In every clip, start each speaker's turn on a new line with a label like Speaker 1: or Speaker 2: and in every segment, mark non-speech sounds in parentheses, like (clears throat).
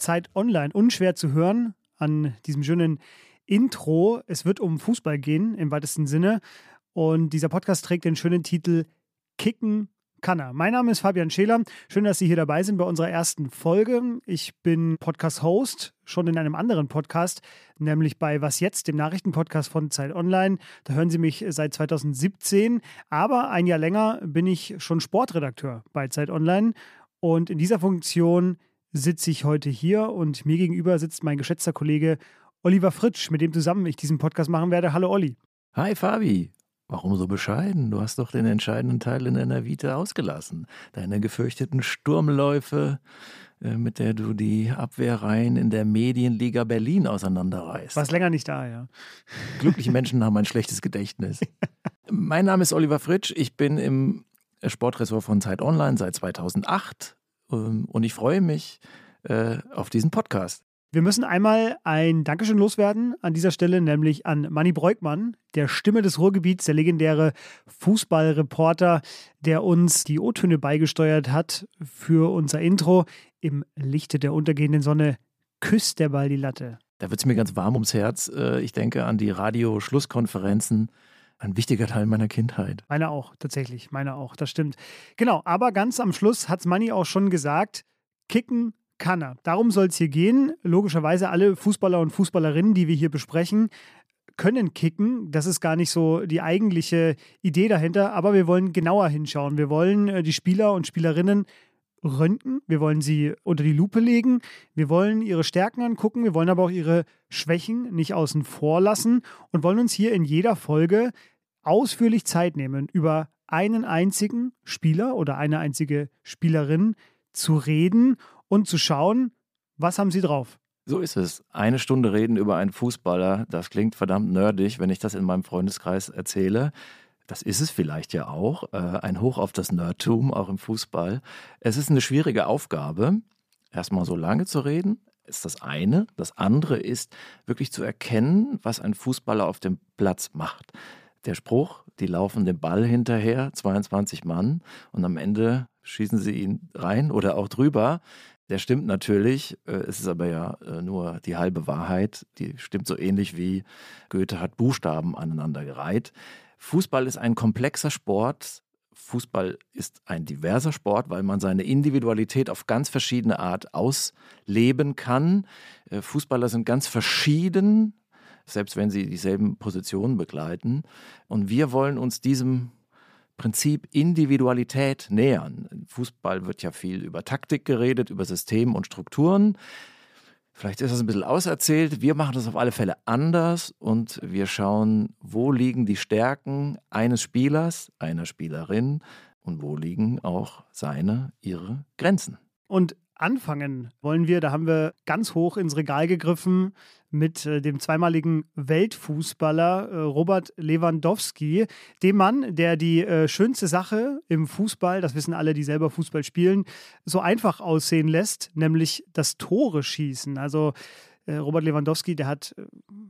Speaker 1: Zeit Online. Unschwer zu hören an diesem schönen Intro. Es wird um Fußball gehen im weitesten Sinne. Und dieser Podcast trägt den schönen Titel Kicken kann er. Mein Name ist Fabian Scheler. Schön, dass Sie hier dabei sind bei unserer ersten Folge. Ich bin Podcast-Host, schon in einem anderen Podcast, nämlich bei Was Jetzt, dem Nachrichtenpodcast von Zeit Online. Da hören Sie mich seit 2017. Aber ein Jahr länger bin ich schon Sportredakteur bei Zeit Online. Und in dieser Funktion sitze ich heute hier und mir gegenüber sitzt mein geschätzter Kollege Oliver Fritsch, mit dem zusammen ich diesen Podcast machen werde. Hallo Olli.
Speaker 2: Hi Fabi. Warum so bescheiden? Du hast doch den entscheidenden Teil in deiner Vita ausgelassen. Deine gefürchteten Sturmläufe, äh, mit der du die Abwehrreihen in der Medienliga Berlin auseinanderreißt.
Speaker 1: Warst länger nicht da, ja.
Speaker 2: Glückliche Menschen haben ein schlechtes Gedächtnis. (laughs) mein Name ist Oliver Fritsch. Ich bin im Sportressort von Zeit Online seit 2008 ähm, und ich freue mich äh, auf diesen Podcast.
Speaker 1: Wir müssen einmal ein Dankeschön loswerden an dieser Stelle, nämlich an Manny Breukmann, der Stimme des Ruhrgebiets, der legendäre Fußballreporter, der uns die O-Töne beigesteuert hat für unser Intro. Im Lichte der untergehenden Sonne küsst der Ball die Latte.
Speaker 2: Da wird es mir ganz warm ums Herz. Äh, ich denke an die Radio-Schlusskonferenzen. Ein wichtiger Teil meiner Kindheit.
Speaker 1: Meine auch, tatsächlich. Meine auch, das stimmt. Genau, aber ganz am Schluss hat es Manny auch schon gesagt: Kicken kann er. Darum soll es hier gehen. Logischerweise alle Fußballer und Fußballerinnen, die wir hier besprechen, können kicken. Das ist gar nicht so die eigentliche Idee dahinter, aber wir wollen genauer hinschauen. Wir wollen äh, die Spieler und Spielerinnen röntgen, wir wollen sie unter die Lupe legen, wir wollen ihre Stärken angucken, wir wollen aber auch ihre Schwächen nicht außen vor lassen und wollen uns hier in jeder Folge ausführlich Zeit nehmen, über einen einzigen Spieler oder eine einzige Spielerin zu reden und zu schauen, was haben sie drauf.
Speaker 2: So ist es. Eine Stunde reden über einen Fußballer, das klingt verdammt nerdig, wenn ich das in meinem Freundeskreis erzähle. Das ist es vielleicht ja auch. Äh, ein Hoch auf das Nerdtum, auch im Fußball. Es ist eine schwierige Aufgabe, erstmal so lange zu reden, ist das eine. Das andere ist wirklich zu erkennen, was ein Fußballer auf dem Platz macht. Der Spruch, die laufen den Ball hinterher, 22 Mann, und am Ende schießen sie ihn rein oder auch drüber. Der stimmt natürlich, äh, es ist aber ja äh, nur die halbe Wahrheit. Die stimmt so ähnlich wie Goethe hat Buchstaben aneinandergereiht. Fußball ist ein komplexer Sport. Fußball ist ein diverser Sport, weil man seine Individualität auf ganz verschiedene Art ausleben kann. Äh, Fußballer sind ganz verschieden, selbst wenn sie dieselben Positionen begleiten. Und wir wollen uns diesem Prinzip Individualität nähern. Im Fußball wird ja viel über Taktik geredet, über System und Strukturen. Vielleicht ist das ein bisschen auserzählt. Wir machen das auf alle Fälle anders und wir schauen, wo liegen die Stärken eines Spielers, einer Spielerin und wo liegen auch seine, ihre Grenzen.
Speaker 1: Und anfangen wollen wir, da haben wir ganz hoch ins Regal gegriffen mit äh, dem zweimaligen Weltfußballer äh, Robert Lewandowski, dem Mann, der die äh, schönste Sache im Fußball, das wissen alle, die selber Fußball spielen, so einfach aussehen lässt, nämlich das Tore schießen. Also Robert Lewandowski, der hat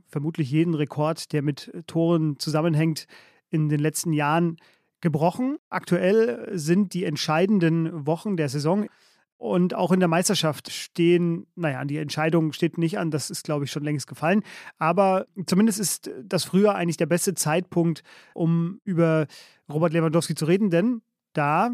Speaker 1: vermutlich jeden Rekord, der mit Toren zusammenhängt, in den letzten Jahren gebrochen. Aktuell sind die entscheidenden Wochen der Saison. Und auch in der Meisterschaft stehen, naja, die Entscheidung steht nicht an, das ist, glaube ich, schon längst gefallen. Aber zumindest ist das früher eigentlich der beste Zeitpunkt, um über Robert Lewandowski zu reden, denn da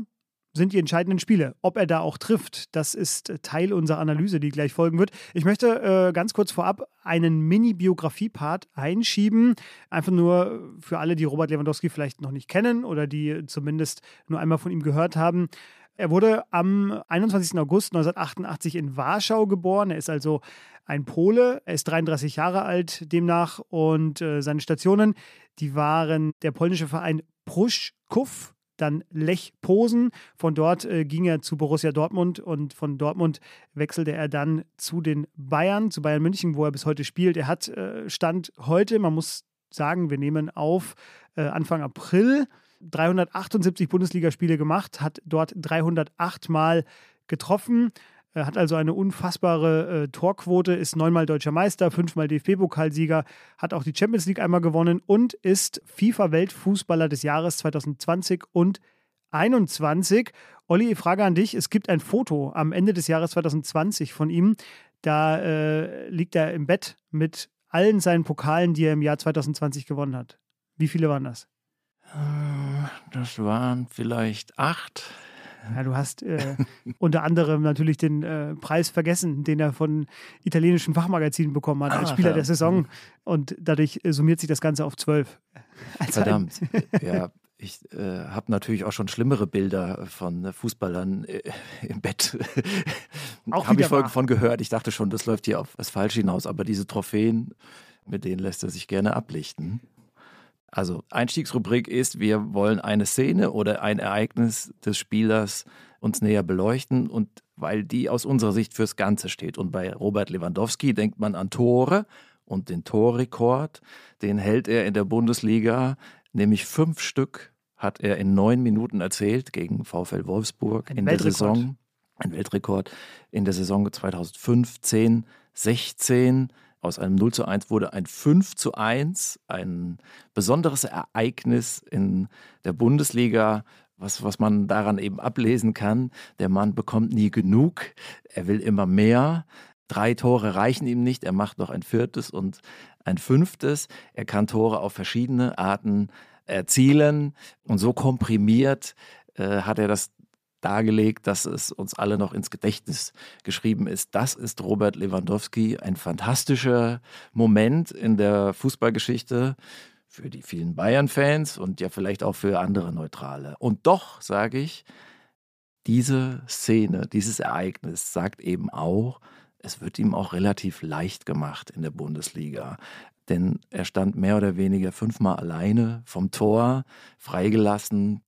Speaker 1: sind die entscheidenden Spiele. Ob er da auch trifft, das ist Teil unserer Analyse, die gleich folgen wird. Ich möchte äh, ganz kurz vorab einen Mini-Biografie-Part einschieben. Einfach nur für alle, die Robert Lewandowski vielleicht noch nicht kennen oder die zumindest nur einmal von ihm gehört haben. Er wurde am 21. August 1988 in Warschau geboren. Er ist also ein Pole. Er ist 33 Jahre alt demnach und äh, seine Stationen, die waren der polnische Verein Pruszków, dann Lech Posen. Von dort äh, ging er zu Borussia Dortmund und von Dortmund wechselte er dann zu den Bayern, zu Bayern München, wo er bis heute spielt. Er hat äh, Stand heute, man muss sagen, wir nehmen auf äh, Anfang April 378 Bundesligaspiele gemacht, hat dort 308 Mal getroffen, er hat also eine unfassbare äh, Torquote, ist neunmal deutscher Meister, fünfmal DFB-Pokalsieger, hat auch die Champions League einmal gewonnen und ist FIFA-Weltfußballer des Jahres 2020 und 2021. Olli, Frage an dich. Es gibt ein Foto am Ende des Jahres 2020 von ihm. Da äh, liegt er im Bett mit allen seinen Pokalen, die er im Jahr 2020 gewonnen hat. Wie viele waren das?
Speaker 2: Äh, das waren vielleicht acht.
Speaker 1: Ja, du hast äh, (laughs) unter anderem natürlich den äh, Preis vergessen, den er von italienischen Fachmagazinen bekommen hat als ah, Spieler ja. der Saison. Und dadurch äh, summiert sich das Ganze auf zwölf. (laughs)
Speaker 2: Verdammt. (laughs) ja, ich äh, habe natürlich auch schon schlimmere Bilder von Fußballern äh, im Bett. habe ich voll von gehört. Ich dachte schon, das läuft hier auf das Falsche hinaus. Aber diese Trophäen, mit denen lässt er sich gerne ablichten. Also Einstiegsrubrik ist, wir wollen eine Szene oder ein Ereignis des Spielers uns näher beleuchten und weil die aus unserer Sicht fürs Ganze steht. Und bei Robert Lewandowski denkt man an Tore und den Torrekord, den hält er in der Bundesliga, nämlich fünf Stück hat er in neun Minuten erzählt gegen VfL Wolfsburg ein in Weltrekord. der Saison. Ein Weltrekord in der Saison 2015, 16 aus einem 0 zu 1 wurde ein 5 zu 1, ein besonderes Ereignis in der Bundesliga, was, was man daran eben ablesen kann. Der Mann bekommt nie genug, er will immer mehr. Drei Tore reichen ihm nicht, er macht noch ein viertes und ein fünftes. Er kann Tore auf verschiedene Arten erzielen und so komprimiert äh, hat er das dargelegt, dass es uns alle noch ins Gedächtnis geschrieben ist. Das ist Robert Lewandowski, ein fantastischer Moment in der Fußballgeschichte für die vielen Bayern-Fans und ja vielleicht auch für andere Neutrale. Und doch sage ich, diese Szene, dieses Ereignis sagt eben auch, es wird ihm auch relativ leicht gemacht in der Bundesliga. Denn er stand mehr oder weniger fünfmal alleine vom Tor, freigelassen,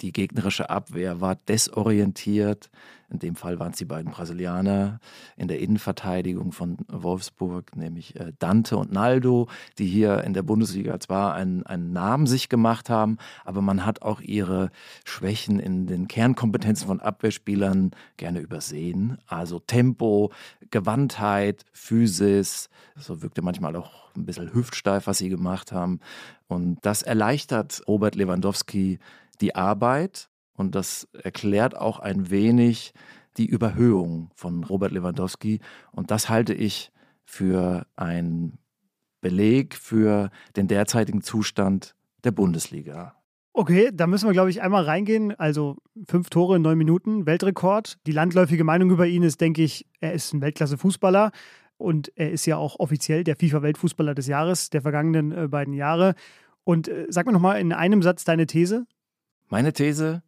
Speaker 2: die gegnerische Abwehr war desorientiert. In dem Fall waren es die beiden Brasilianer in der Innenverteidigung von Wolfsburg, nämlich äh, Dante und Naldo, die hier in der Bundesliga zwar einen, einen Namen sich gemacht haben, aber man hat auch ihre Schwächen in den Kernkompetenzen von Abwehrspielern gerne übersehen. Also Tempo, Gewandtheit, Physis, so wirkte manchmal auch ein bisschen hüftsteif, was sie gemacht haben. Und das erleichtert Robert Lewandowski die Arbeit und das erklärt auch ein wenig die Überhöhung von Robert Lewandowski. Und das halte ich für ein Beleg für den derzeitigen Zustand der Bundesliga.
Speaker 1: Okay, da müssen wir, glaube ich, einmal reingehen. Also fünf Tore in neun Minuten, Weltrekord. Die landläufige Meinung über ihn ist, denke ich, er ist ein Weltklasse-Fußballer. Und er ist ja auch offiziell der FIFA-Weltfußballer des Jahres, der vergangenen äh, beiden Jahre. Und äh, sag mir nochmal in einem Satz deine These.
Speaker 2: Meine These,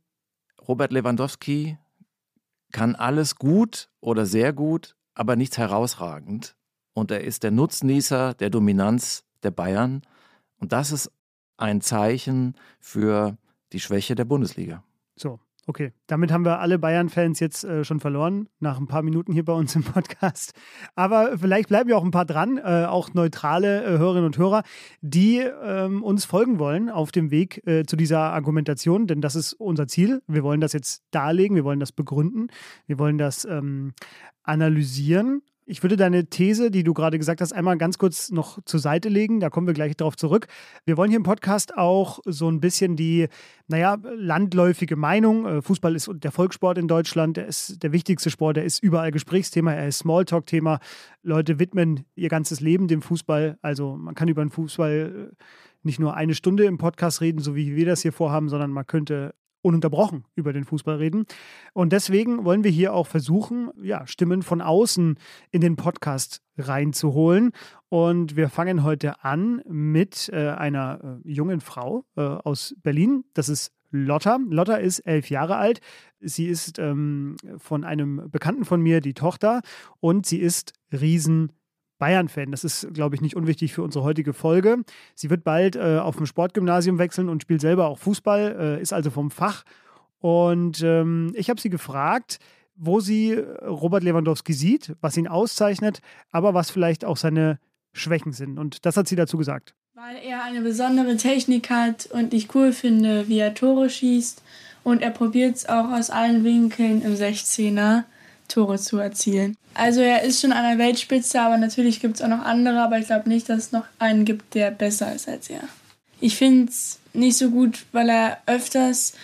Speaker 2: Robert Lewandowski kann alles gut oder sehr gut, aber nichts herausragend. Und er ist der Nutznießer der Dominanz der Bayern. Und das ist ein Zeichen für die Schwäche der Bundesliga.
Speaker 1: So, Okay, damit haben wir alle Bayern-Fans jetzt äh, schon verloren, nach ein paar Minuten hier bei uns im Podcast. Aber vielleicht bleiben ja auch ein paar dran, äh, auch neutrale äh, Hörerinnen und Hörer, die ähm, uns folgen wollen auf dem Weg äh, zu dieser Argumentation, denn das ist unser Ziel. Wir wollen das jetzt darlegen, wir wollen das begründen, wir wollen das ähm, analysieren ich würde deine These, die du gerade gesagt hast, einmal ganz kurz noch zur Seite legen. Da kommen wir gleich darauf zurück. Wir wollen hier im Podcast auch so ein bisschen die, naja, landläufige Meinung. Äh, Fußball ist der Volkssport in Deutschland. Er ist der wichtigste Sport. Er ist überall Gesprächsthema. Er ist Smalltalk-Thema. Leute widmen ihr ganzes Leben dem Fußball. Also man kann über den Fußball äh, nicht nur eine Stunde im Podcast reden, so wie wir das hier vorhaben, sondern man könnte ununterbrochen über den Fußball reden. Und deswegen wollen wir hier auch versuchen, ja, Stimmen von außen in den Podcast reinzuholen. Und wir fangen heute an mit äh, einer äh, jungen Frau äh, aus Berlin. Das ist Lotta. Lotta ist elf Jahre alt. Sie ist ähm, von einem Bekannten von mir die Tochter und sie ist riesen Bayern-Fan. Das ist, glaube ich, nicht unwichtig für unsere heutige Folge. Sie wird bald äh, auf dem Sportgymnasium wechseln und spielt selber auch Fußball, äh, ist also vom Fach. Und ähm, ich habe sie gefragt, wo sie Robert Lewandowski sieht, was ihn auszeichnet, aber was vielleicht auch seine Schwächen sind. Und das hat sie dazu gesagt.
Speaker 3: Weil er eine besondere Technik hat und ich cool finde, wie er Tore schießt. Und er probiert es auch aus allen Winkeln im 16er Tore zu erzielen. Also er ist schon an der Weltspitze, aber natürlich gibt es auch noch andere, aber ich glaube nicht, dass es noch einen gibt, der besser ist als er. Ich finde es nicht so gut, weil er öfters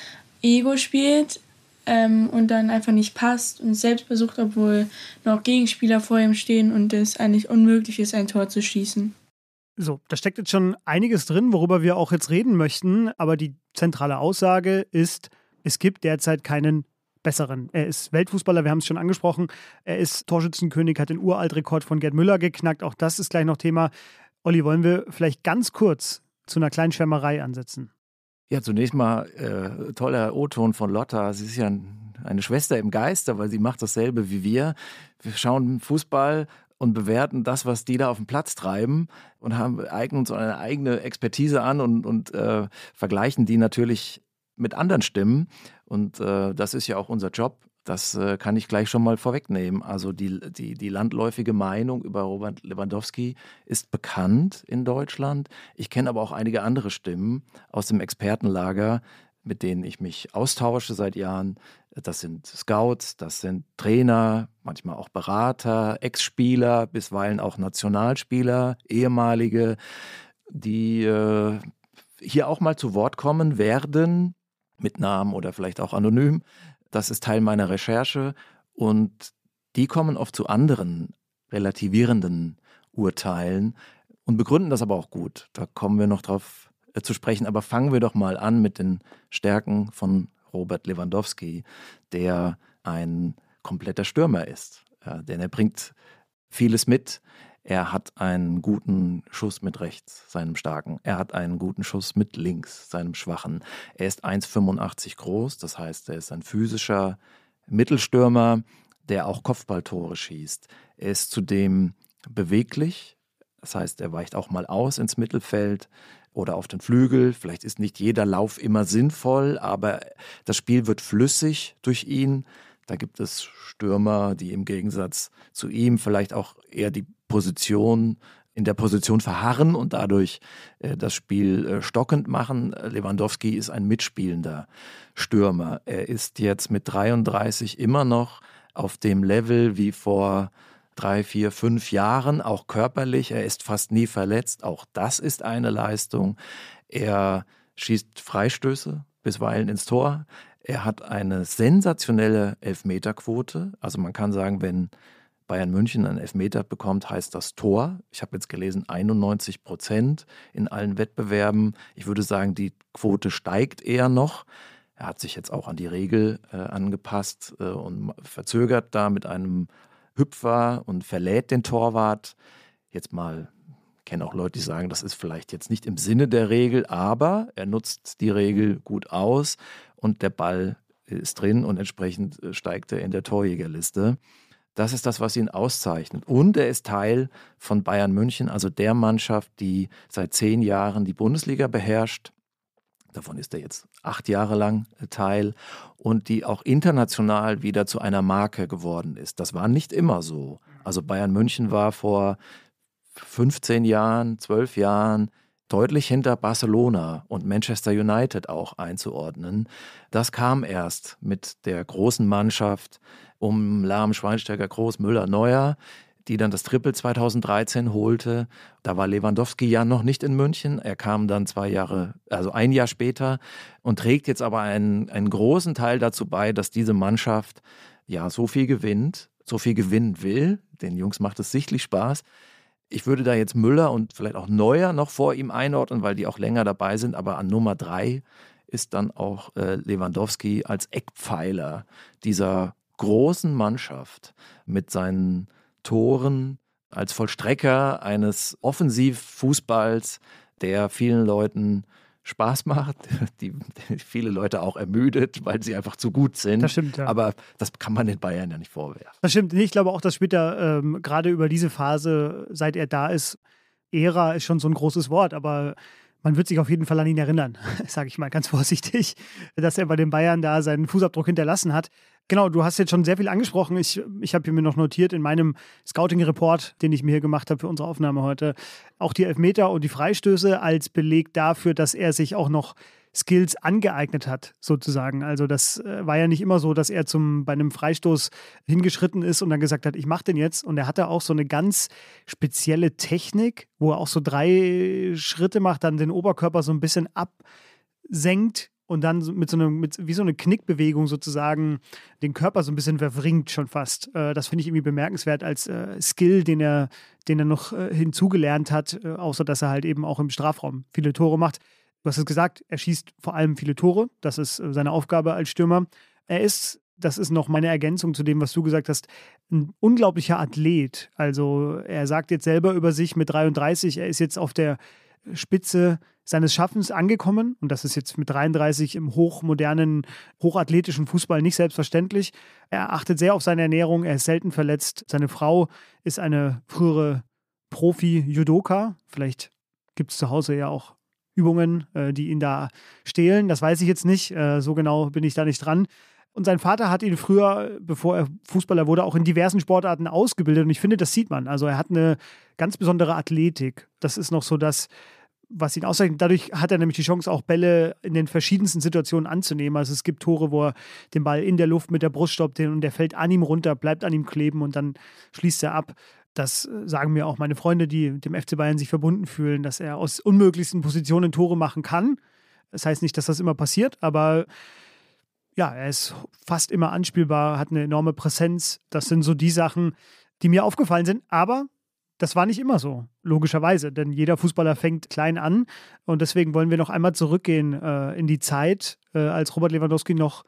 Speaker 3: Ego spielt ähm, und dann einfach nicht passt und selbst versucht, obwohl noch Gegenspieler vor ihm stehen und es eigentlich unmöglich ist, ein Tor zu schießen.
Speaker 1: So, da steckt jetzt schon einiges drin, worüber wir auch jetzt reden möchten, aber die zentrale Aussage ist, es gibt derzeit keinen besseren. Er ist Weltfußballer, wir haben es schon angesprochen. Er ist Torschützenkönig, hat den Uraltrekord von Gerd Müller geknackt. Auch das ist gleich noch Thema. Olli, wollen wir vielleicht ganz kurz zu einer kleinen Schwärmerei ansetzen?
Speaker 2: Ja, zunächst mal äh, toller O-Ton von Lotta. Sie ist ja ein, eine Schwester im Geiste, weil sie macht dasselbe wie wir. Wir schauen Fußball und bewerten das, was die da auf dem Platz treiben und haben, eignen uns eine eigene Expertise an und, und äh, vergleichen die natürlich mit anderen Stimmen. Und äh, das ist ja auch unser Job. Das äh, kann ich gleich schon mal vorwegnehmen. Also die, die, die landläufige Meinung über Robert Lewandowski ist bekannt in Deutschland. Ich kenne aber auch einige andere Stimmen aus dem Expertenlager, mit denen ich mich austausche seit Jahren. Das sind Scouts, das sind Trainer, manchmal auch Berater, Ex-Spieler, bisweilen auch Nationalspieler, ehemalige, die äh, hier auch mal zu Wort kommen werden mit Namen oder vielleicht auch anonym. Das ist Teil meiner Recherche und die kommen oft zu anderen relativierenden Urteilen und begründen das aber auch gut. Da kommen wir noch drauf äh, zu sprechen. Aber fangen wir doch mal an mit den Stärken von Robert Lewandowski, der ein kompletter Stürmer ist. Ja, denn er bringt vieles mit. Er hat einen guten Schuss mit rechts, seinem starken. Er hat einen guten Schuss mit links, seinem schwachen. Er ist 1,85 groß, das heißt, er ist ein physischer Mittelstürmer, der auch Kopfballtore schießt. Er ist zudem beweglich, das heißt, er weicht auch mal aus ins Mittelfeld oder auf den Flügel. Vielleicht ist nicht jeder Lauf immer sinnvoll, aber das Spiel wird flüssig durch ihn. Da gibt es Stürmer, die im Gegensatz zu ihm vielleicht auch eher die Position in der Position verharren und dadurch äh, das Spiel äh, stockend machen. Lewandowski ist ein mitspielender Stürmer. Er ist jetzt mit 33 immer noch auf dem Level wie vor drei, vier, fünf Jahren, auch körperlich. Er ist fast nie verletzt. Auch das ist eine Leistung. Er schießt Freistöße bisweilen ins Tor. Er hat eine sensationelle Elfmeterquote. Also man kann sagen, wenn Bayern München einen Elfmeter bekommt, heißt das Tor. Ich habe jetzt gelesen 91 Prozent in allen Wettbewerben. Ich würde sagen, die Quote steigt eher noch. Er hat sich jetzt auch an die Regel äh, angepasst äh, und verzögert da mit einem Hüpfer und verlädt den Torwart. Jetzt mal, kenne auch Leute, die sagen, das ist vielleicht jetzt nicht im Sinne der Regel, aber er nutzt die Regel gut aus und der Ball ist drin und entsprechend äh, steigt er in der Torjägerliste. Das ist das, was ihn auszeichnet. Und er ist Teil von Bayern München, also der Mannschaft, die seit zehn Jahren die Bundesliga beherrscht. Davon ist er jetzt acht Jahre lang Teil und die auch international wieder zu einer Marke geworden ist. Das war nicht immer so. Also Bayern München war vor 15 Jahren, 12 Jahren deutlich hinter Barcelona und Manchester United auch einzuordnen. Das kam erst mit der großen Mannschaft um Lahm, Schweinsteiger, Groß, Müller, Neuer, die dann das Triple 2013 holte. Da war Lewandowski ja noch nicht in München. Er kam dann zwei Jahre, also ein Jahr später und trägt jetzt aber einen, einen großen Teil dazu bei, dass diese Mannschaft ja so viel gewinnt, so viel gewinnen will. Den Jungs macht es sichtlich Spaß. Ich würde da jetzt Müller und vielleicht auch Neuer noch vor ihm einordnen, weil die auch länger dabei sind. Aber an Nummer drei ist dann auch äh, Lewandowski als Eckpfeiler dieser großen Mannschaft mit seinen Toren als Vollstrecker eines Offensivfußballs, der vielen Leuten Spaß macht, (laughs) die, die, viele Leute auch ermüdet, weil sie einfach zu gut sind.
Speaker 1: Das stimmt, ja.
Speaker 2: Aber das kann man den Bayern ja nicht vorwerfen.
Speaker 1: Das stimmt. Ich glaube auch, dass später ähm, gerade über diese Phase, seit er da ist, Ära ist schon so ein großes Wort, aber man wird sich auf jeden Fall an ihn erinnern, (laughs) sage ich mal ganz (laughs) vorsichtig, dass er bei den Bayern da seinen Fußabdruck hinterlassen hat. Genau, du hast jetzt schon sehr viel angesprochen. Ich, ich habe mir noch notiert in meinem Scouting-Report, den ich mir hier gemacht habe für unsere Aufnahme heute, auch die Elfmeter und die Freistöße als Beleg dafür, dass er sich auch noch Skills angeeignet hat, sozusagen. Also das äh, war ja nicht immer so, dass er zum, bei einem Freistoß hingeschritten ist und dann gesagt hat, ich mache den jetzt. Und er hatte auch so eine ganz spezielle Technik, wo er auch so drei Schritte macht, dann den Oberkörper so ein bisschen absenkt und dann mit so einem, mit, wie so eine Knickbewegung sozusagen den Körper so ein bisschen verwringt schon fast. Äh, das finde ich irgendwie bemerkenswert als äh, Skill, den er, den er noch hinzugelernt hat, außer dass er halt eben auch im Strafraum viele Tore macht. Du hast es gesagt, er schießt vor allem viele Tore. Das ist äh, seine Aufgabe als Stürmer. Er ist, das ist noch meine Ergänzung zu dem, was du gesagt hast, ein unglaublicher Athlet. Also er sagt jetzt selber über sich mit 33, er ist jetzt auf der Spitze seines Schaffens angekommen. Und das ist jetzt mit 33 im hochmodernen, hochathletischen Fußball nicht selbstverständlich. Er achtet sehr auf seine Ernährung, er ist selten verletzt. Seine Frau ist eine frühere Profi-Judoka. Vielleicht gibt es zu Hause ja auch Übungen, äh, die ihn da stehlen. Das weiß ich jetzt nicht. Äh, so genau bin ich da nicht dran. Und sein Vater hat ihn früher, bevor er Fußballer wurde, auch in diversen Sportarten ausgebildet. Und ich finde, das sieht man. Also er hat eine ganz besondere Athletik. Das ist noch so das, was ihn auszeichnet. Dadurch hat er nämlich die Chance, auch Bälle in den verschiedensten Situationen anzunehmen. Also es gibt Tore, wo er den Ball in der Luft mit der Brust stoppt und der fällt an ihm runter, bleibt an ihm kleben und dann schließt er ab. Das sagen mir auch meine Freunde, die dem FC Bayern sich verbunden fühlen, dass er aus unmöglichsten Positionen Tore machen kann. Das heißt nicht, dass das immer passiert, aber ja, er ist fast immer anspielbar, hat eine enorme Präsenz. Das sind so die Sachen, die mir aufgefallen sind. Aber das war nicht immer so, logischerweise, denn jeder Fußballer fängt klein an. Und deswegen wollen wir noch einmal zurückgehen äh, in die Zeit, äh, als Robert Lewandowski noch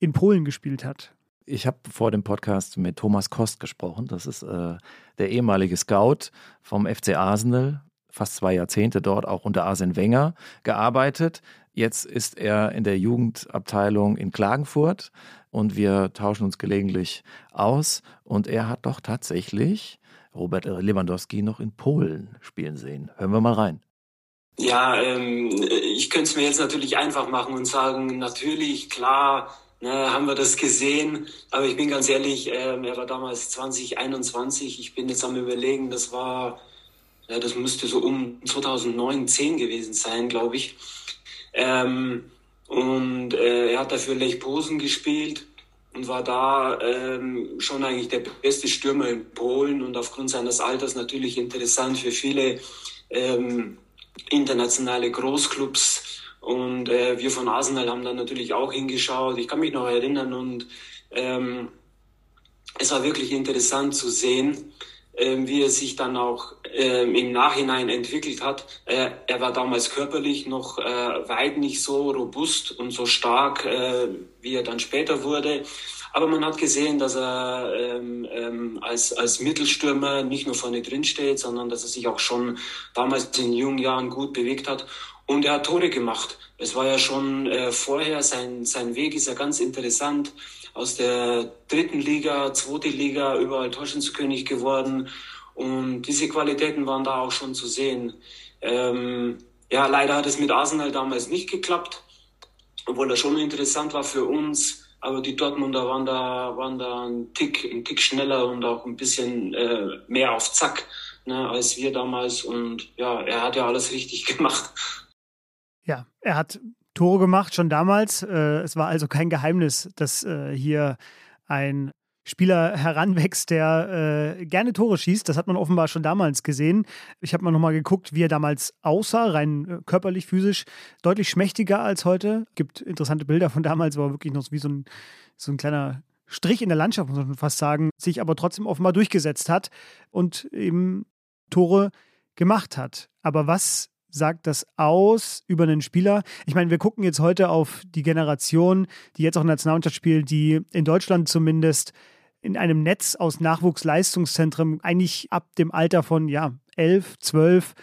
Speaker 1: in Polen gespielt hat.
Speaker 2: Ich habe vor dem Podcast mit Thomas Kost gesprochen. Das ist äh, der ehemalige Scout vom FC Arsenal, fast zwei Jahrzehnte dort auch unter Arsene Wenger gearbeitet. Jetzt ist er in der Jugendabteilung in Klagenfurt und wir tauschen uns gelegentlich aus. Und er hat doch tatsächlich Robert Lewandowski noch in Polen spielen sehen. Hören wir mal rein.
Speaker 4: Ja, ähm, ich könnte es mir jetzt natürlich einfach machen und sagen, natürlich, klar, ne, haben wir das gesehen. Aber ich bin ganz ehrlich, ähm, er war damals 2021. Ich bin jetzt am Überlegen, das war, ja, das müsste so um 2009, 10 gewesen sein, glaube ich. Ähm, und äh, er hat dafür Lech Posen gespielt und war da ähm, schon eigentlich der beste Stürmer in Polen und aufgrund seines Alters natürlich interessant für viele ähm, internationale Großclubs und äh, wir von Arsenal haben dann natürlich auch hingeschaut. Ich kann mich noch erinnern und ähm, es war wirklich interessant zu sehen, wie er sich dann auch äh, im Nachhinein entwickelt hat. Äh, er war damals körperlich noch äh, weit nicht so robust und so stark, äh, wie er dann später wurde. Aber man hat gesehen, dass er ähm, ähm, als, als Mittelstürmer nicht nur vorne drin steht, sondern dass er sich auch schon damals in jungen Jahren gut bewegt hat. Und er hat Tore gemacht. Es war ja schon äh, vorher, sein, sein Weg ist ja ganz interessant. Aus der dritten Liga, zweite Liga, überall Torschützenkönig geworden. Und diese Qualitäten waren da auch schon zu sehen. Ähm, ja, leider hat es mit Arsenal damals nicht geklappt, obwohl er schon interessant war für uns. Aber die Dortmunder waren da, waren da ein Tick, Tick schneller und auch ein bisschen äh, mehr auf Zack ne, als wir damals. Und ja, er hat ja alles richtig (laughs) gemacht.
Speaker 1: Ja, er hat Tore gemacht schon damals. Äh, es war also kein Geheimnis, dass äh, hier ein Spieler (laughs) heranwächst, der äh, gerne Tore schießt. Das hat man offenbar schon damals gesehen. Ich habe mal nochmal geguckt, wie er damals aussah, rein körperlich, physisch, deutlich schmächtiger als heute. Gibt interessante Bilder von damals, war wirklich noch wie so ein, so ein kleiner Strich in der Landschaft, muss man fast sagen, sich aber trotzdem offenbar durchgesetzt hat und eben Tore gemacht hat. Aber was sagt das aus über einen Spieler? Ich meine, wir gucken jetzt heute auf die Generation, die jetzt auch in der Nationalmannschaft spielt, die in Deutschland zumindest in einem Netz aus Nachwuchsleistungszentren eigentlich ab dem Alter von ja, 11, 12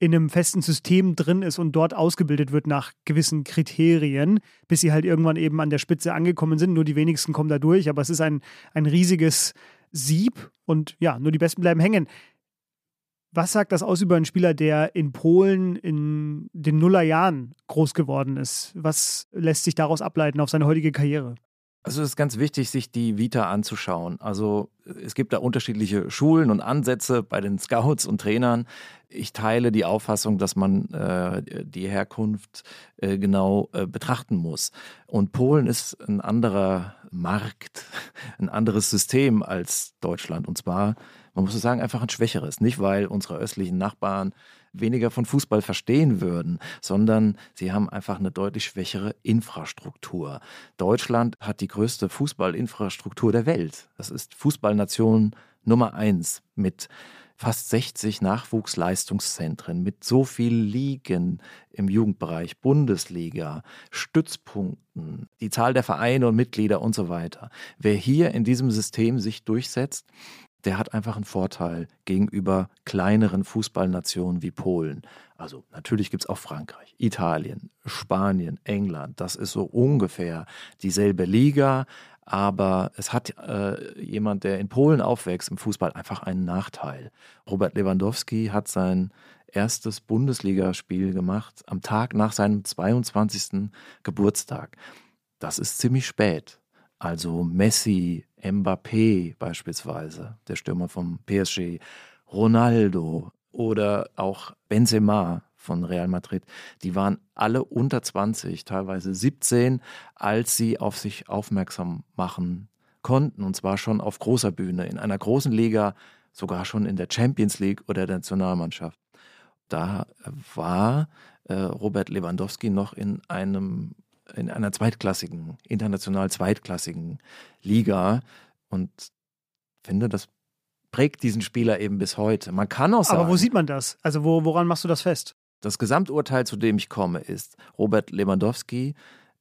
Speaker 1: in einem festen System drin ist und dort ausgebildet wird nach gewissen Kriterien, bis sie halt irgendwann eben an der Spitze angekommen sind. Nur die wenigsten kommen da durch, aber es ist ein, ein riesiges Sieb und ja, nur die Besten bleiben hängen. Was sagt das aus über einen Spieler, der in Polen in den Nullerjahren groß geworden ist? Was lässt sich daraus ableiten auf seine heutige Karriere?
Speaker 2: Also es ist ganz wichtig, sich die Vita anzuschauen. Also es gibt da unterschiedliche Schulen und Ansätze bei den Scouts und Trainern. Ich teile die Auffassung, dass man äh, die Herkunft äh, genau äh, betrachten muss. Und Polen ist ein anderer Markt, (laughs) ein anderes System als Deutschland. Und zwar, man muss sagen, einfach ein schwächeres. Nicht, weil unsere östlichen Nachbarn weniger von Fußball verstehen würden, sondern sie haben einfach eine deutlich schwächere Infrastruktur. Deutschland hat die größte Fußballinfrastruktur der Welt. Das ist Fußballnation Nummer eins mit fast 60 Nachwuchsleistungszentren mit so viel Ligen im Jugendbereich, Bundesliga, Stützpunkten, die Zahl der Vereine und Mitglieder und so weiter. Wer hier in diesem System sich durchsetzt, der hat einfach einen Vorteil gegenüber kleineren Fußballnationen wie Polen. Also natürlich gibt es auch Frankreich, Italien, Spanien, England. Das ist so ungefähr dieselbe Liga, aber es hat äh, jemand, der in Polen aufwächst im Fußball, einfach einen Nachteil. Robert Lewandowski hat sein erstes Bundesligaspiel gemacht am Tag nach seinem 22. Geburtstag. Das ist ziemlich spät. Also Messi, Mbappé beispielsweise, der Stürmer vom PSG, Ronaldo oder auch Benzema von Real Madrid, die waren alle unter 20, teilweise 17, als sie auf sich aufmerksam machen konnten. Und zwar schon auf großer Bühne, in einer großen Liga, sogar schon in der Champions League oder der Nationalmannschaft. Da war äh, Robert Lewandowski noch in einem in einer zweitklassigen, international zweitklassigen Liga und finde, das prägt diesen Spieler eben bis heute. Man kann auch sagen.
Speaker 1: Aber wo sieht man das? Also wo, woran machst du das fest?
Speaker 2: Das Gesamturteil, zu dem ich komme, ist, Robert Lewandowski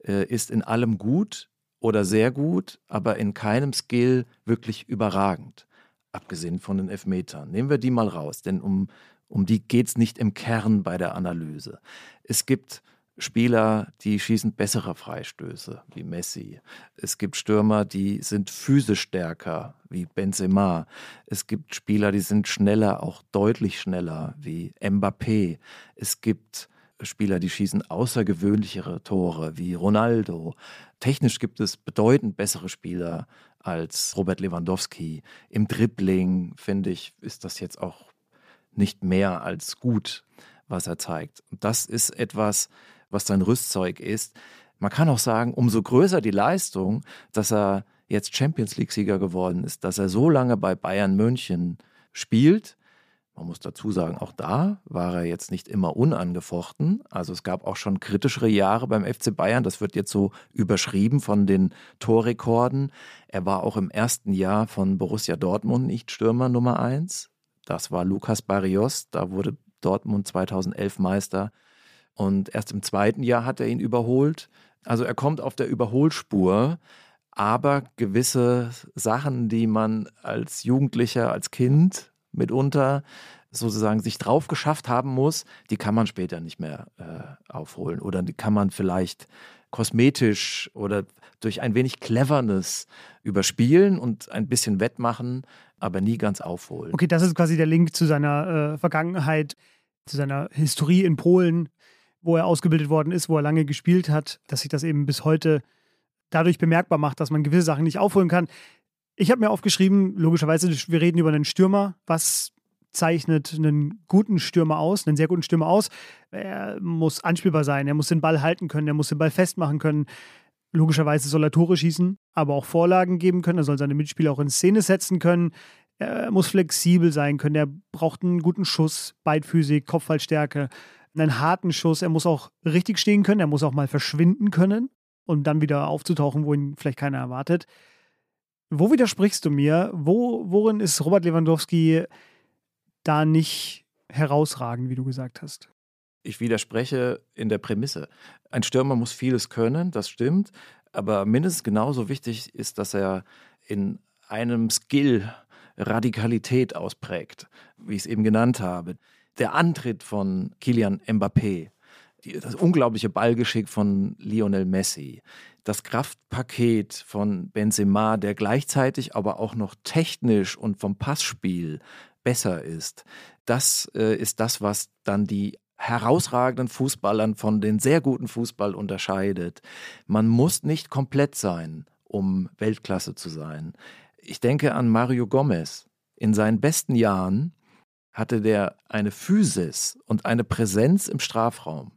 Speaker 2: äh, ist in allem gut oder sehr gut, aber in keinem Skill wirklich überragend. Abgesehen von den Elfmetern. Nehmen wir die mal raus, denn um, um die geht es nicht im Kern bei der Analyse. Es gibt Spieler, die schießen bessere Freistöße, wie Messi. Es gibt Stürmer, die sind physisch stärker, wie Benzema. Es gibt Spieler, die sind schneller, auch deutlich schneller, wie Mbappé. Es gibt Spieler, die schießen außergewöhnlichere Tore, wie Ronaldo. Technisch gibt es bedeutend bessere Spieler als Robert Lewandowski. Im Dribbling, finde ich, ist das jetzt auch nicht mehr als gut, was er zeigt. Und das ist etwas, was sein Rüstzeug ist. Man kann auch sagen, umso größer die Leistung, dass er jetzt Champions League-Sieger geworden ist, dass er so lange bei Bayern München spielt. Man muss dazu sagen, auch da war er jetzt nicht immer unangefochten. Also es gab auch schon kritischere Jahre beim FC Bayern. Das wird jetzt so überschrieben von den Torrekorden. Er war auch im ersten Jahr von Borussia Dortmund nicht Stürmer Nummer eins. Das war Lukas Barrios. Da wurde Dortmund 2011 Meister. Und erst im zweiten Jahr hat er ihn überholt. Also er kommt auf der Überholspur, aber gewisse Sachen, die man als Jugendlicher, als Kind mitunter sozusagen sich drauf geschafft haben muss, die kann man später nicht mehr äh, aufholen. Oder die kann man vielleicht kosmetisch oder durch ein wenig Cleverness überspielen und ein bisschen wettmachen, aber nie ganz aufholen.
Speaker 1: Okay, das ist quasi der Link zu seiner äh, Vergangenheit, zu seiner Historie in Polen wo er ausgebildet worden ist, wo er lange gespielt hat, dass sich das eben bis heute dadurch bemerkbar macht, dass man gewisse Sachen nicht aufholen kann. Ich habe mir aufgeschrieben, logischerweise, wir reden über einen Stürmer. Was zeichnet einen guten Stürmer aus, einen sehr guten Stürmer aus? Er muss anspielbar sein, er muss den Ball halten können, er muss den Ball festmachen können. Logischerweise soll er Tore schießen, aber auch Vorlagen geben können. Er soll seine Mitspieler auch in Szene setzen können. Er muss flexibel sein können. Er braucht einen guten Schuss, Beidphysik, Kopfballstärke einen harten Schuss. Er muss auch richtig stehen können. Er muss auch mal verschwinden können um dann wieder aufzutauchen, wo ihn vielleicht keiner erwartet. Wo widersprichst du mir? Wo, worin ist Robert Lewandowski da nicht herausragend, wie du gesagt hast?
Speaker 2: Ich widerspreche in der Prämisse. Ein Stürmer muss vieles können, das stimmt. Aber mindestens genauso wichtig ist, dass er in einem Skill Radikalität ausprägt, wie ich es eben genannt habe. Der Antritt von Kilian Mbappé, das unglaubliche Ballgeschick von Lionel Messi, das Kraftpaket von Benzema, der gleichzeitig aber auch noch technisch und vom Passspiel besser ist, das äh, ist das, was dann die herausragenden Fußballern von den sehr guten Fußball unterscheidet. Man muss nicht komplett sein, um Weltklasse zu sein. Ich denke an Mario Gomez. In seinen besten Jahren hatte der eine Physis und eine Präsenz im Strafraum,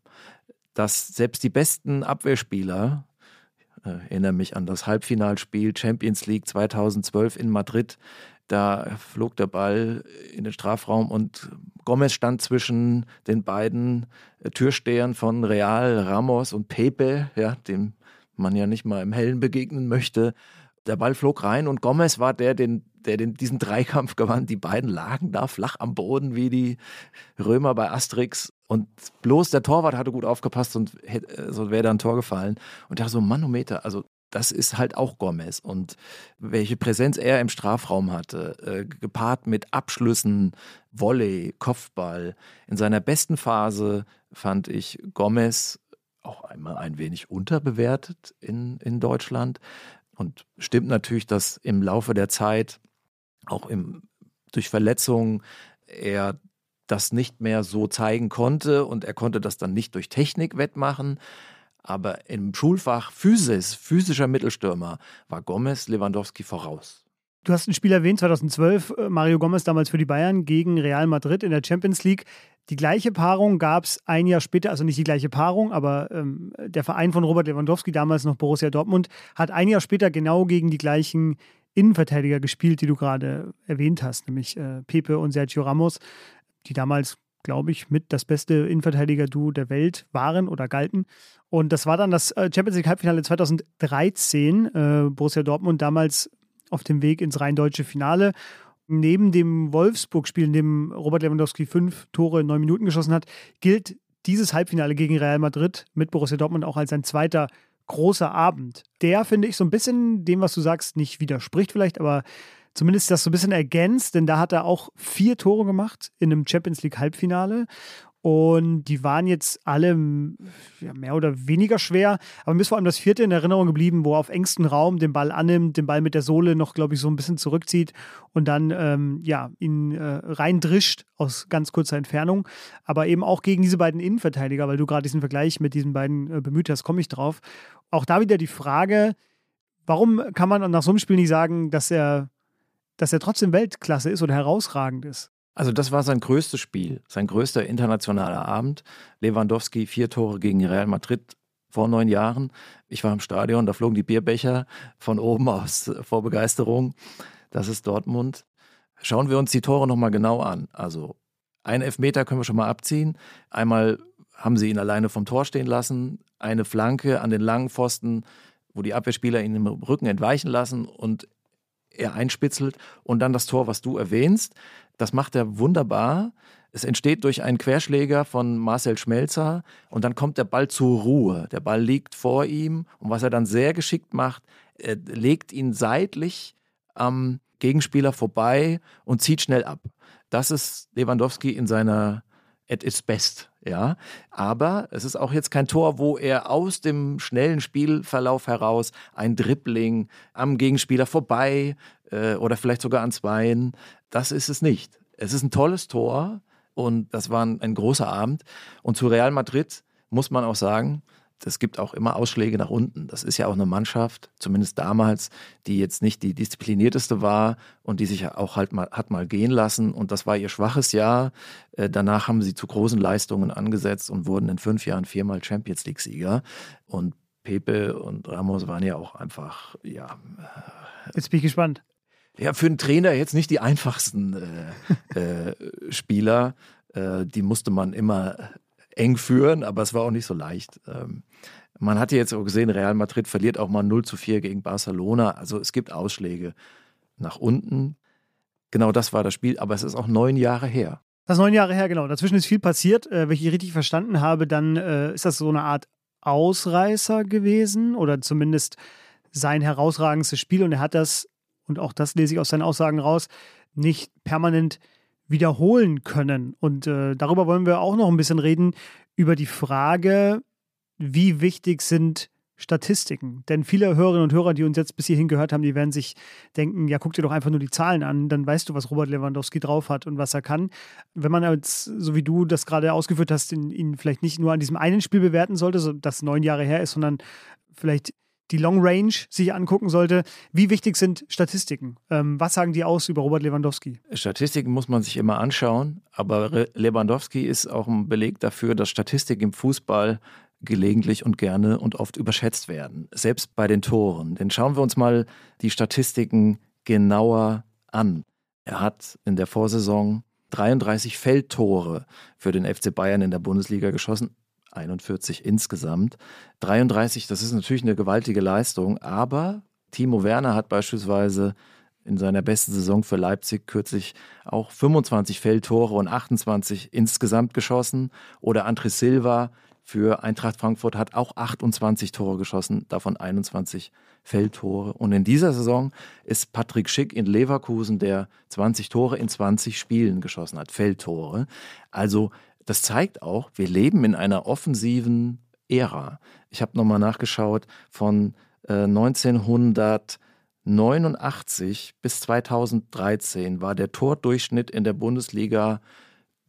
Speaker 2: dass selbst die besten Abwehrspieler, äh, erinnere mich an das Halbfinalspiel Champions League 2012 in Madrid, da flog der Ball in den Strafraum und Gomez stand zwischen den beiden äh, Türstehern von Real, Ramos und Pepe, ja, dem man ja nicht mal im Hellen begegnen möchte. Der Ball flog rein und Gomez war der, den, der den, diesen Dreikampf gewann. Die beiden lagen da flach am Boden wie die Römer bei Asterix. Und bloß der Torwart hatte gut aufgepasst und so wäre da ein Tor gefallen. Und der so, Manometer, also das ist halt auch Gomez. Und welche Präsenz er im Strafraum hatte, äh, gepaart mit Abschlüssen, Volley, Kopfball. In seiner besten Phase fand ich Gomez auch einmal ein wenig unterbewertet in, in Deutschland. Und stimmt natürlich, dass im Laufe der Zeit, auch im, durch Verletzungen, er das nicht mehr so zeigen konnte und er konnte das dann nicht durch Technik wettmachen. Aber im Schulfach Physis, physischer Mittelstürmer, war Gomez Lewandowski voraus.
Speaker 1: Du hast ein Spiel erwähnt, 2012, äh, Mario Gomez damals für die Bayern gegen Real Madrid in der Champions League. Die gleiche Paarung gab es ein Jahr später, also nicht die gleiche Paarung, aber ähm, der Verein von Robert Lewandowski, damals noch Borussia Dortmund, hat ein Jahr später genau gegen die gleichen Innenverteidiger gespielt, die du gerade erwähnt hast, nämlich äh, Pepe und Sergio Ramos, die damals, glaube ich, mit das beste Innenverteidiger-Duo der Welt waren oder galten. Und das war dann das äh, Champions League Halbfinale 2013. Äh, Borussia Dortmund damals auf dem Weg ins rein deutsche Finale. Neben dem Wolfsburg-Spiel, in dem Robert Lewandowski fünf Tore in neun Minuten geschossen hat, gilt dieses Halbfinale gegen Real Madrid mit Borussia Dortmund auch als ein zweiter großer Abend. Der, finde ich, so ein bisschen dem, was du sagst, nicht widerspricht vielleicht, aber zumindest das so ein bisschen ergänzt, denn da hat er auch vier Tore gemacht in einem Champions League Halbfinale und die waren jetzt alle ja, mehr oder weniger schwer. Aber mir ist vor allem das vierte in Erinnerung geblieben, wo er auf engstem Raum den Ball annimmt, den Ball mit der Sohle noch, glaube ich, so ein bisschen zurückzieht und dann ähm, ja, ihn äh, reindrischt aus ganz kurzer Entfernung. Aber eben auch gegen diese beiden Innenverteidiger, weil du gerade diesen Vergleich mit diesen beiden äh, bemüht hast, komme ich drauf. Auch da wieder die Frage, warum kann man nach so einem Spiel nicht sagen, dass er, dass er trotzdem Weltklasse ist oder herausragend ist?
Speaker 2: Also das war sein größtes Spiel, sein größter internationaler Abend. Lewandowski vier Tore gegen Real Madrid vor neun Jahren. Ich war im Stadion, da flogen die Bierbecher von oben aus vor Begeisterung. Das ist Dortmund. Schauen wir uns die Tore nochmal genau an. Also ein Elfmeter können wir schon mal abziehen. Einmal haben sie ihn alleine vom Tor stehen lassen. Eine Flanke an den langen Pfosten, wo die Abwehrspieler ihn im Rücken entweichen lassen und er einspitzelt. Und dann das Tor, was du erwähnst. Das macht er wunderbar. Es entsteht durch einen Querschläger von Marcel Schmelzer und dann kommt der Ball zur Ruhe. Der Ball liegt vor ihm und was er dann sehr geschickt macht, er legt ihn seitlich am Gegenspieler vorbei und zieht schnell ab. Das ist Lewandowski in seiner at its best, ja. Aber es ist auch jetzt kein Tor, wo er aus dem schnellen Spielverlauf heraus ein Dribbling am Gegenspieler vorbei äh, oder vielleicht sogar ans Bein das ist es nicht. Es ist ein tolles Tor und das war ein, ein großer Abend. Und zu Real Madrid muss man auch sagen, es gibt auch immer Ausschläge nach unten. Das ist ja auch eine Mannschaft, zumindest damals, die jetzt nicht die disziplinierteste war und die sich auch halt mal hat mal gehen lassen. Und das war ihr schwaches Jahr. Äh, danach haben sie zu großen Leistungen angesetzt und wurden in fünf Jahren viermal Champions League-Sieger. Und Pepe und Ramos waren ja auch einfach, ja.
Speaker 1: Jetzt bin ich gespannt
Speaker 2: ja, für einen Trainer jetzt nicht die einfachsten äh, äh, Spieler. Äh, die musste man immer eng führen, aber es war auch nicht so leicht. Ähm, man hat ja jetzt auch gesehen, Real Madrid verliert auch mal 0 zu 4 gegen Barcelona. Also es gibt Ausschläge nach unten. Genau das war das Spiel, aber es ist auch neun Jahre her.
Speaker 1: Das ist neun Jahre her, genau. Dazwischen ist viel passiert. Äh, wenn ich richtig verstanden habe, dann äh, ist das so eine Art Ausreißer gewesen oder zumindest sein herausragendstes Spiel und er hat das und auch das lese ich aus seinen Aussagen raus, nicht permanent wiederholen können. Und äh, darüber wollen wir auch noch ein bisschen reden, über die Frage, wie wichtig sind Statistiken. Denn viele Hörerinnen und Hörer, die uns jetzt bis hierhin gehört haben, die werden sich denken, ja, guck dir doch einfach nur die Zahlen an, dann weißt du, was Robert Lewandowski drauf hat und was er kann. Wenn man jetzt, so wie du das gerade ausgeführt hast, ihn, vielleicht nicht nur an diesem einen Spiel bewerten sollte, das neun Jahre her ist, sondern vielleicht die Long Range sich angucken sollte. Wie wichtig sind Statistiken? Ähm, was sagen die aus über Robert Lewandowski?
Speaker 2: Statistiken muss man sich immer anschauen, aber Lewandowski ist auch ein Beleg dafür, dass Statistik im Fußball gelegentlich und gerne und oft überschätzt werden, selbst bei den Toren. Denn schauen wir uns mal die Statistiken genauer an. Er hat in der Vorsaison 33 Feldtore für den FC Bayern in der Bundesliga geschossen, 41 insgesamt. 33, das ist natürlich eine gewaltige Leistung, aber Timo Werner hat beispielsweise in seiner besten Saison für Leipzig kürzlich auch 25 Feldtore und 28 insgesamt geschossen. Oder André Silva für Eintracht Frankfurt hat auch 28 Tore geschossen, davon 21 Feldtore. Und in dieser Saison ist Patrick Schick in Leverkusen, der 20 Tore in 20 Spielen geschossen hat, Feldtore. Also das zeigt auch, wir leben in einer offensiven Ära. Ich habe nochmal nachgeschaut, von äh, 1989 bis 2013 war der Tordurchschnitt in der Bundesliga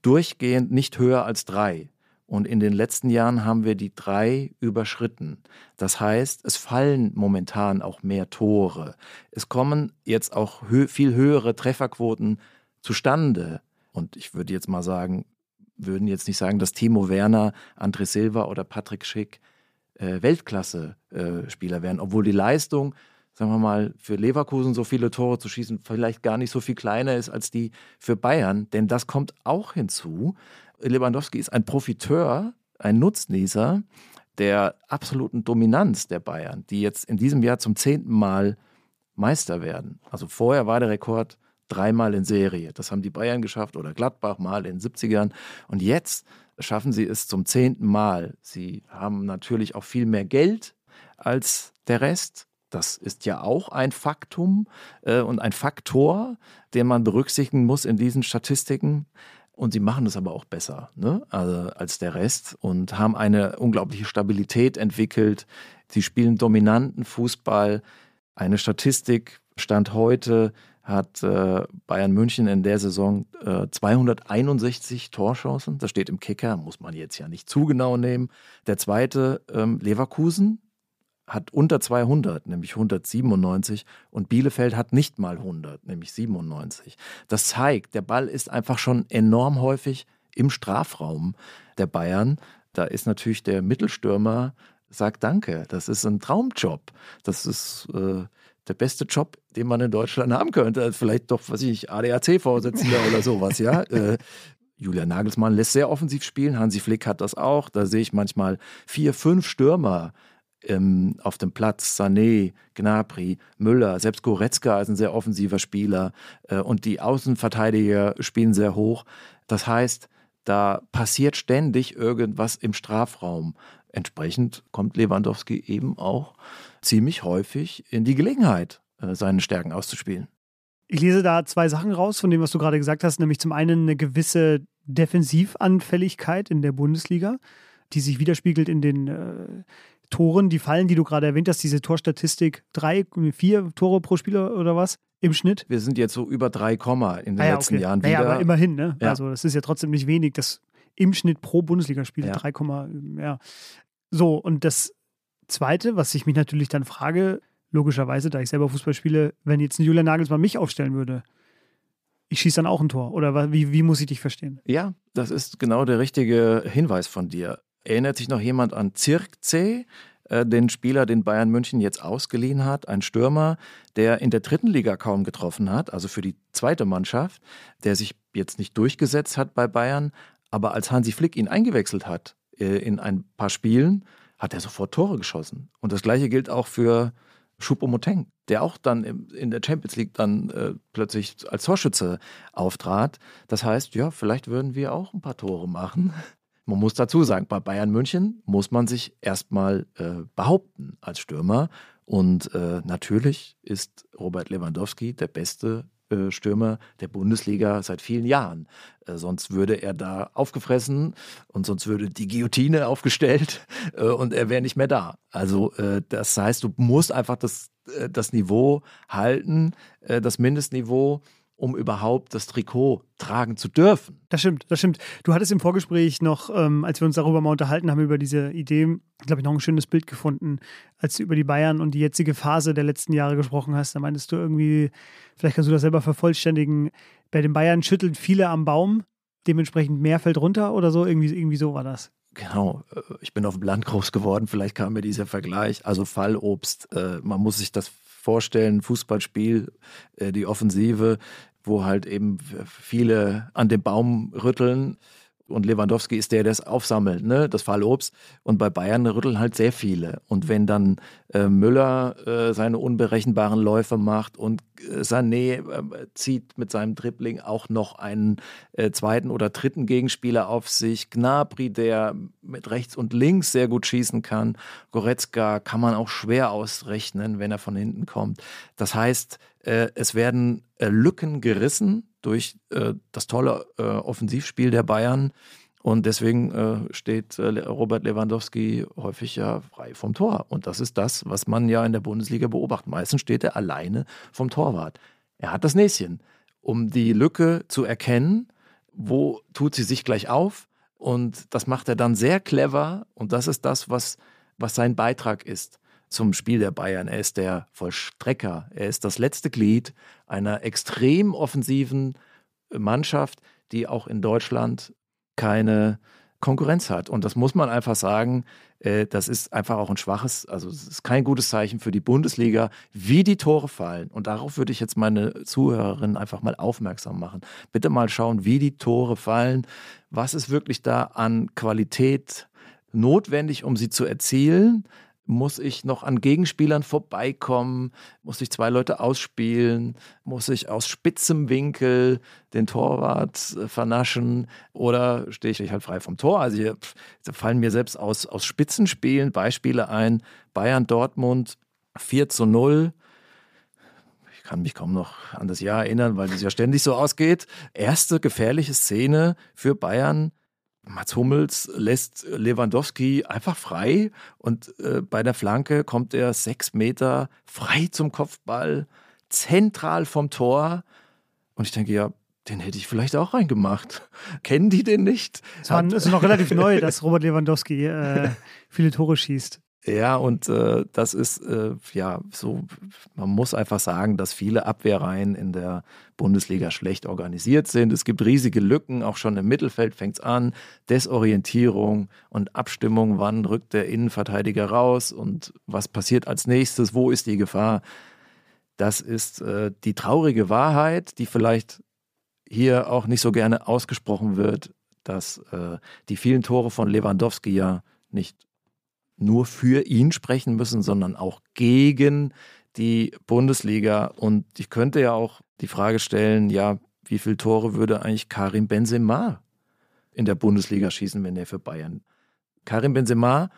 Speaker 2: durchgehend nicht höher als drei. Und in den letzten Jahren haben wir die drei überschritten. Das heißt, es fallen momentan auch mehr Tore. Es kommen jetzt auch hö viel höhere Trefferquoten zustande. Und ich würde jetzt mal sagen, würden jetzt nicht sagen, dass Timo Werner, André Silva oder Patrick Schick äh, Weltklasse-Spieler äh, wären, obwohl die Leistung, sagen wir mal, für Leverkusen so viele Tore zu schießen vielleicht gar nicht so viel kleiner ist als die für Bayern. Denn das kommt auch hinzu. Lewandowski ist ein Profiteur, ein Nutznießer der absoluten Dominanz der Bayern, die jetzt in diesem Jahr zum zehnten Mal Meister werden. Also vorher war der Rekord dreimal in Serie. Das haben die Bayern geschafft oder Gladbach mal in den 70ern. Und jetzt schaffen sie es zum zehnten Mal. Sie haben natürlich auch viel mehr Geld als der Rest. Das ist ja auch ein Faktum äh, und ein Faktor, den man berücksichtigen muss in diesen Statistiken. Und sie machen es aber auch besser ne? also, als der Rest und haben eine unglaubliche Stabilität entwickelt. Sie spielen dominanten Fußball. Eine Statistik stand heute, hat äh, Bayern München in der Saison äh, 261 Torchancen. Das steht im Kicker, muss man jetzt ja nicht zu genau nehmen. Der zweite, ähm, Leverkusen, hat unter 200, nämlich 197 und Bielefeld hat nicht mal 100, nämlich 97. Das zeigt, der Ball ist einfach schon enorm häufig im Strafraum der Bayern. Da ist natürlich der Mittelstürmer, sagt Danke, das ist ein Traumjob. Das ist äh, der beste Job, den man in Deutschland haben könnte. Vielleicht doch, was ich, ADAC-Vorsitzender (laughs) oder sowas, ja. Äh, Julian Nagelsmann lässt sehr offensiv spielen, Hansi Flick hat das auch. Da sehe ich manchmal vier, fünf Stürmer ähm, auf dem Platz. Sané, Gnabry, Müller, selbst Goretzka ist ein sehr offensiver Spieler äh, und die Außenverteidiger spielen sehr hoch. Das heißt, da passiert ständig irgendwas im Strafraum. Entsprechend kommt Lewandowski eben auch ziemlich häufig in die Gelegenheit, äh, seine Stärken auszuspielen.
Speaker 1: Ich lese da zwei Sachen raus von dem, was du gerade gesagt hast, nämlich zum einen eine gewisse Defensivanfälligkeit in der Bundesliga, die sich widerspiegelt in den äh, Toren, die Fallen, die du gerade erwähnt hast, diese Torstatistik, drei, vier Tore pro Spieler oder was im Schnitt?
Speaker 2: Wir sind jetzt so über drei Komma in den ah ja, letzten
Speaker 1: okay.
Speaker 2: Jahren
Speaker 1: wieder.
Speaker 2: Ja,
Speaker 1: aber immerhin, ne? Ja. Also das ist ja trotzdem nicht wenig, das im Schnitt pro Bundesligaspiel
Speaker 2: ja.
Speaker 1: 3, ja. So, und das Zweite, was ich mich natürlich dann frage, logischerweise, da ich selber Fußball spiele, wenn jetzt ein Julian Nagelsmann mich aufstellen würde, ich schieße dann auch ein Tor. Oder wie, wie muss ich dich verstehen?
Speaker 2: Ja, das ist genau der richtige Hinweis von dir. Erinnert sich noch jemand an Zirkzee, äh, den Spieler, den Bayern München jetzt ausgeliehen hat, ein Stürmer, der in der dritten Liga kaum getroffen hat, also für die zweite Mannschaft, der sich jetzt nicht durchgesetzt hat bei Bayern, aber als Hansi Flick ihn eingewechselt hat äh, in ein paar Spielen, hat er sofort Tore geschossen. Und das gleiche gilt auch für Choupo-Moteng, der auch dann in der Champions League dann äh, plötzlich als Torschütze auftrat. Das heißt, ja, vielleicht würden wir auch ein paar Tore machen. Man muss dazu sagen, bei Bayern München muss man sich erstmal äh, behaupten als Stürmer. Und äh, natürlich ist Robert Lewandowski der beste Stürmer der Bundesliga seit vielen Jahren. Äh, sonst würde er da aufgefressen und sonst würde die Guillotine (laughs) aufgestellt äh, und er wäre nicht mehr da. Also äh, das heißt, du musst einfach das, das Niveau halten, das Mindestniveau um überhaupt das Trikot tragen zu dürfen.
Speaker 1: Das stimmt, das stimmt. Du hattest im Vorgespräch noch, ähm, als wir uns darüber mal unterhalten haben, über diese Idee, glaube ich, noch ein schönes Bild gefunden, als du über die Bayern und die jetzige Phase der letzten Jahre gesprochen hast. Da meintest du irgendwie, vielleicht kannst du das selber vervollständigen, bei den Bayern schüttelt viele am Baum, dementsprechend mehr fällt runter oder so, irgendwie, irgendwie so war das.
Speaker 2: Genau, äh, ich bin auf dem Land groß geworden, vielleicht kam mir dieser Vergleich. Also Fallobst, äh, man muss sich das vorstellen, Fußballspiel, äh, die Offensive, wo halt eben viele an dem Baum rütteln. Und Lewandowski ist der, der es aufsammelt, ne? das Fallobst. Und bei Bayern rütteln halt sehr viele. Und wenn dann äh, Müller äh, seine unberechenbaren Läufe macht und äh, Sané äh, zieht mit seinem Dribbling auch noch einen äh, zweiten oder dritten Gegenspieler auf sich, Gnabry, der mit rechts und links sehr gut schießen kann, Goretzka kann man auch schwer ausrechnen, wenn er von hinten kommt. Das heißt, es werden äh, Lücken gerissen durch äh, das tolle Offensivspiel der Bayern. Und deswegen steht Robert Lewandowski häufig ja frei vom Tor. Und das ist das, was man ja in der Bundesliga beobachtet. Meistens steht er alleine vom Torwart. Er hat das Näschen, um die Lücke zu erkennen, wo tut sie sich gleich auf. Und das macht er dann sehr clever. Und das ist das, was, was sein Beitrag ist zum Spiel der Bayern. Er ist der Vollstrecker. Er ist das letzte Glied einer extrem offensiven Mannschaft, die auch in Deutschland keine Konkurrenz hat. Und das muss man einfach sagen, äh, das ist einfach auch ein schwaches, also es ist kein gutes Zeichen für die Bundesliga, wie die Tore fallen. Und darauf würde ich jetzt meine Zuhörerinnen einfach mal aufmerksam machen. Bitte mal schauen, wie die Tore fallen. Was ist wirklich da an Qualität notwendig, um sie zu erzielen? Muss ich noch an Gegenspielern vorbeikommen? Muss ich zwei Leute ausspielen? Muss ich aus spitzem Winkel den Torwart äh, vernaschen? Oder stehe ich halt frei vom Tor? Also hier fallen mir selbst aus, aus Spitzenspielen Beispiele ein. Bayern Dortmund 4 zu 0 Ich kann mich kaum noch an das Jahr erinnern, weil es ja ständig so ausgeht. Erste gefährliche Szene für Bayern Mats Hummels lässt Lewandowski einfach frei und äh, bei der Flanke kommt er sechs Meter frei zum Kopfball, zentral vom Tor. Und ich denke, ja, den hätte ich vielleicht auch reingemacht. (laughs) Kennen die den nicht?
Speaker 1: Es ist noch relativ (laughs) neu, dass Robert Lewandowski äh, viele Tore schießt.
Speaker 2: Ja, und äh, das ist äh, ja so, man muss einfach sagen, dass viele Abwehrreihen in der Bundesliga schlecht organisiert sind. Es gibt riesige Lücken, auch schon im Mittelfeld fängt es an. Desorientierung und Abstimmung, wann rückt der Innenverteidiger raus und was passiert als nächstes, wo ist die Gefahr. Das ist äh, die traurige Wahrheit, die vielleicht hier auch nicht so gerne ausgesprochen wird, dass äh, die vielen Tore von Lewandowski ja nicht nur für ihn sprechen müssen, sondern auch gegen die Bundesliga. Und ich könnte ja auch die Frage stellen, ja, wie viele Tore würde eigentlich Karim Benzema in der Bundesliga schießen, wenn er für Bayern? Karim Benzema,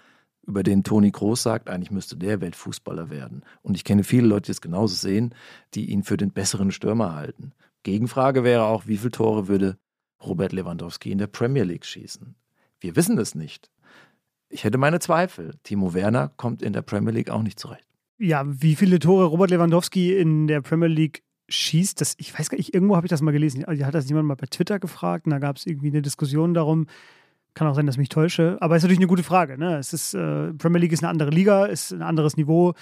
Speaker 2: über den Toni Groß sagt, eigentlich müsste der Weltfußballer werden. Und ich kenne viele Leute, die es genauso sehen, die ihn für den besseren Stürmer halten. Gegenfrage wäre auch, wie viele Tore würde Robert Lewandowski in der Premier League schießen? Wir wissen es nicht. Ich hätte meine Zweifel. Timo Werner kommt in der Premier League auch nicht zurecht.
Speaker 1: Ja, wie viele Tore Robert Lewandowski in der Premier League schießt, das, ich weiß gar nicht, irgendwo habe ich das mal gelesen. Also, hat das jemand mal bei Twitter gefragt und da gab es irgendwie eine Diskussion darum. Kann auch sein, dass ich mich täusche, aber es ist natürlich eine gute Frage. Ne? Es ist, äh, Premier League ist eine andere Liga, ist ein anderes Niveau.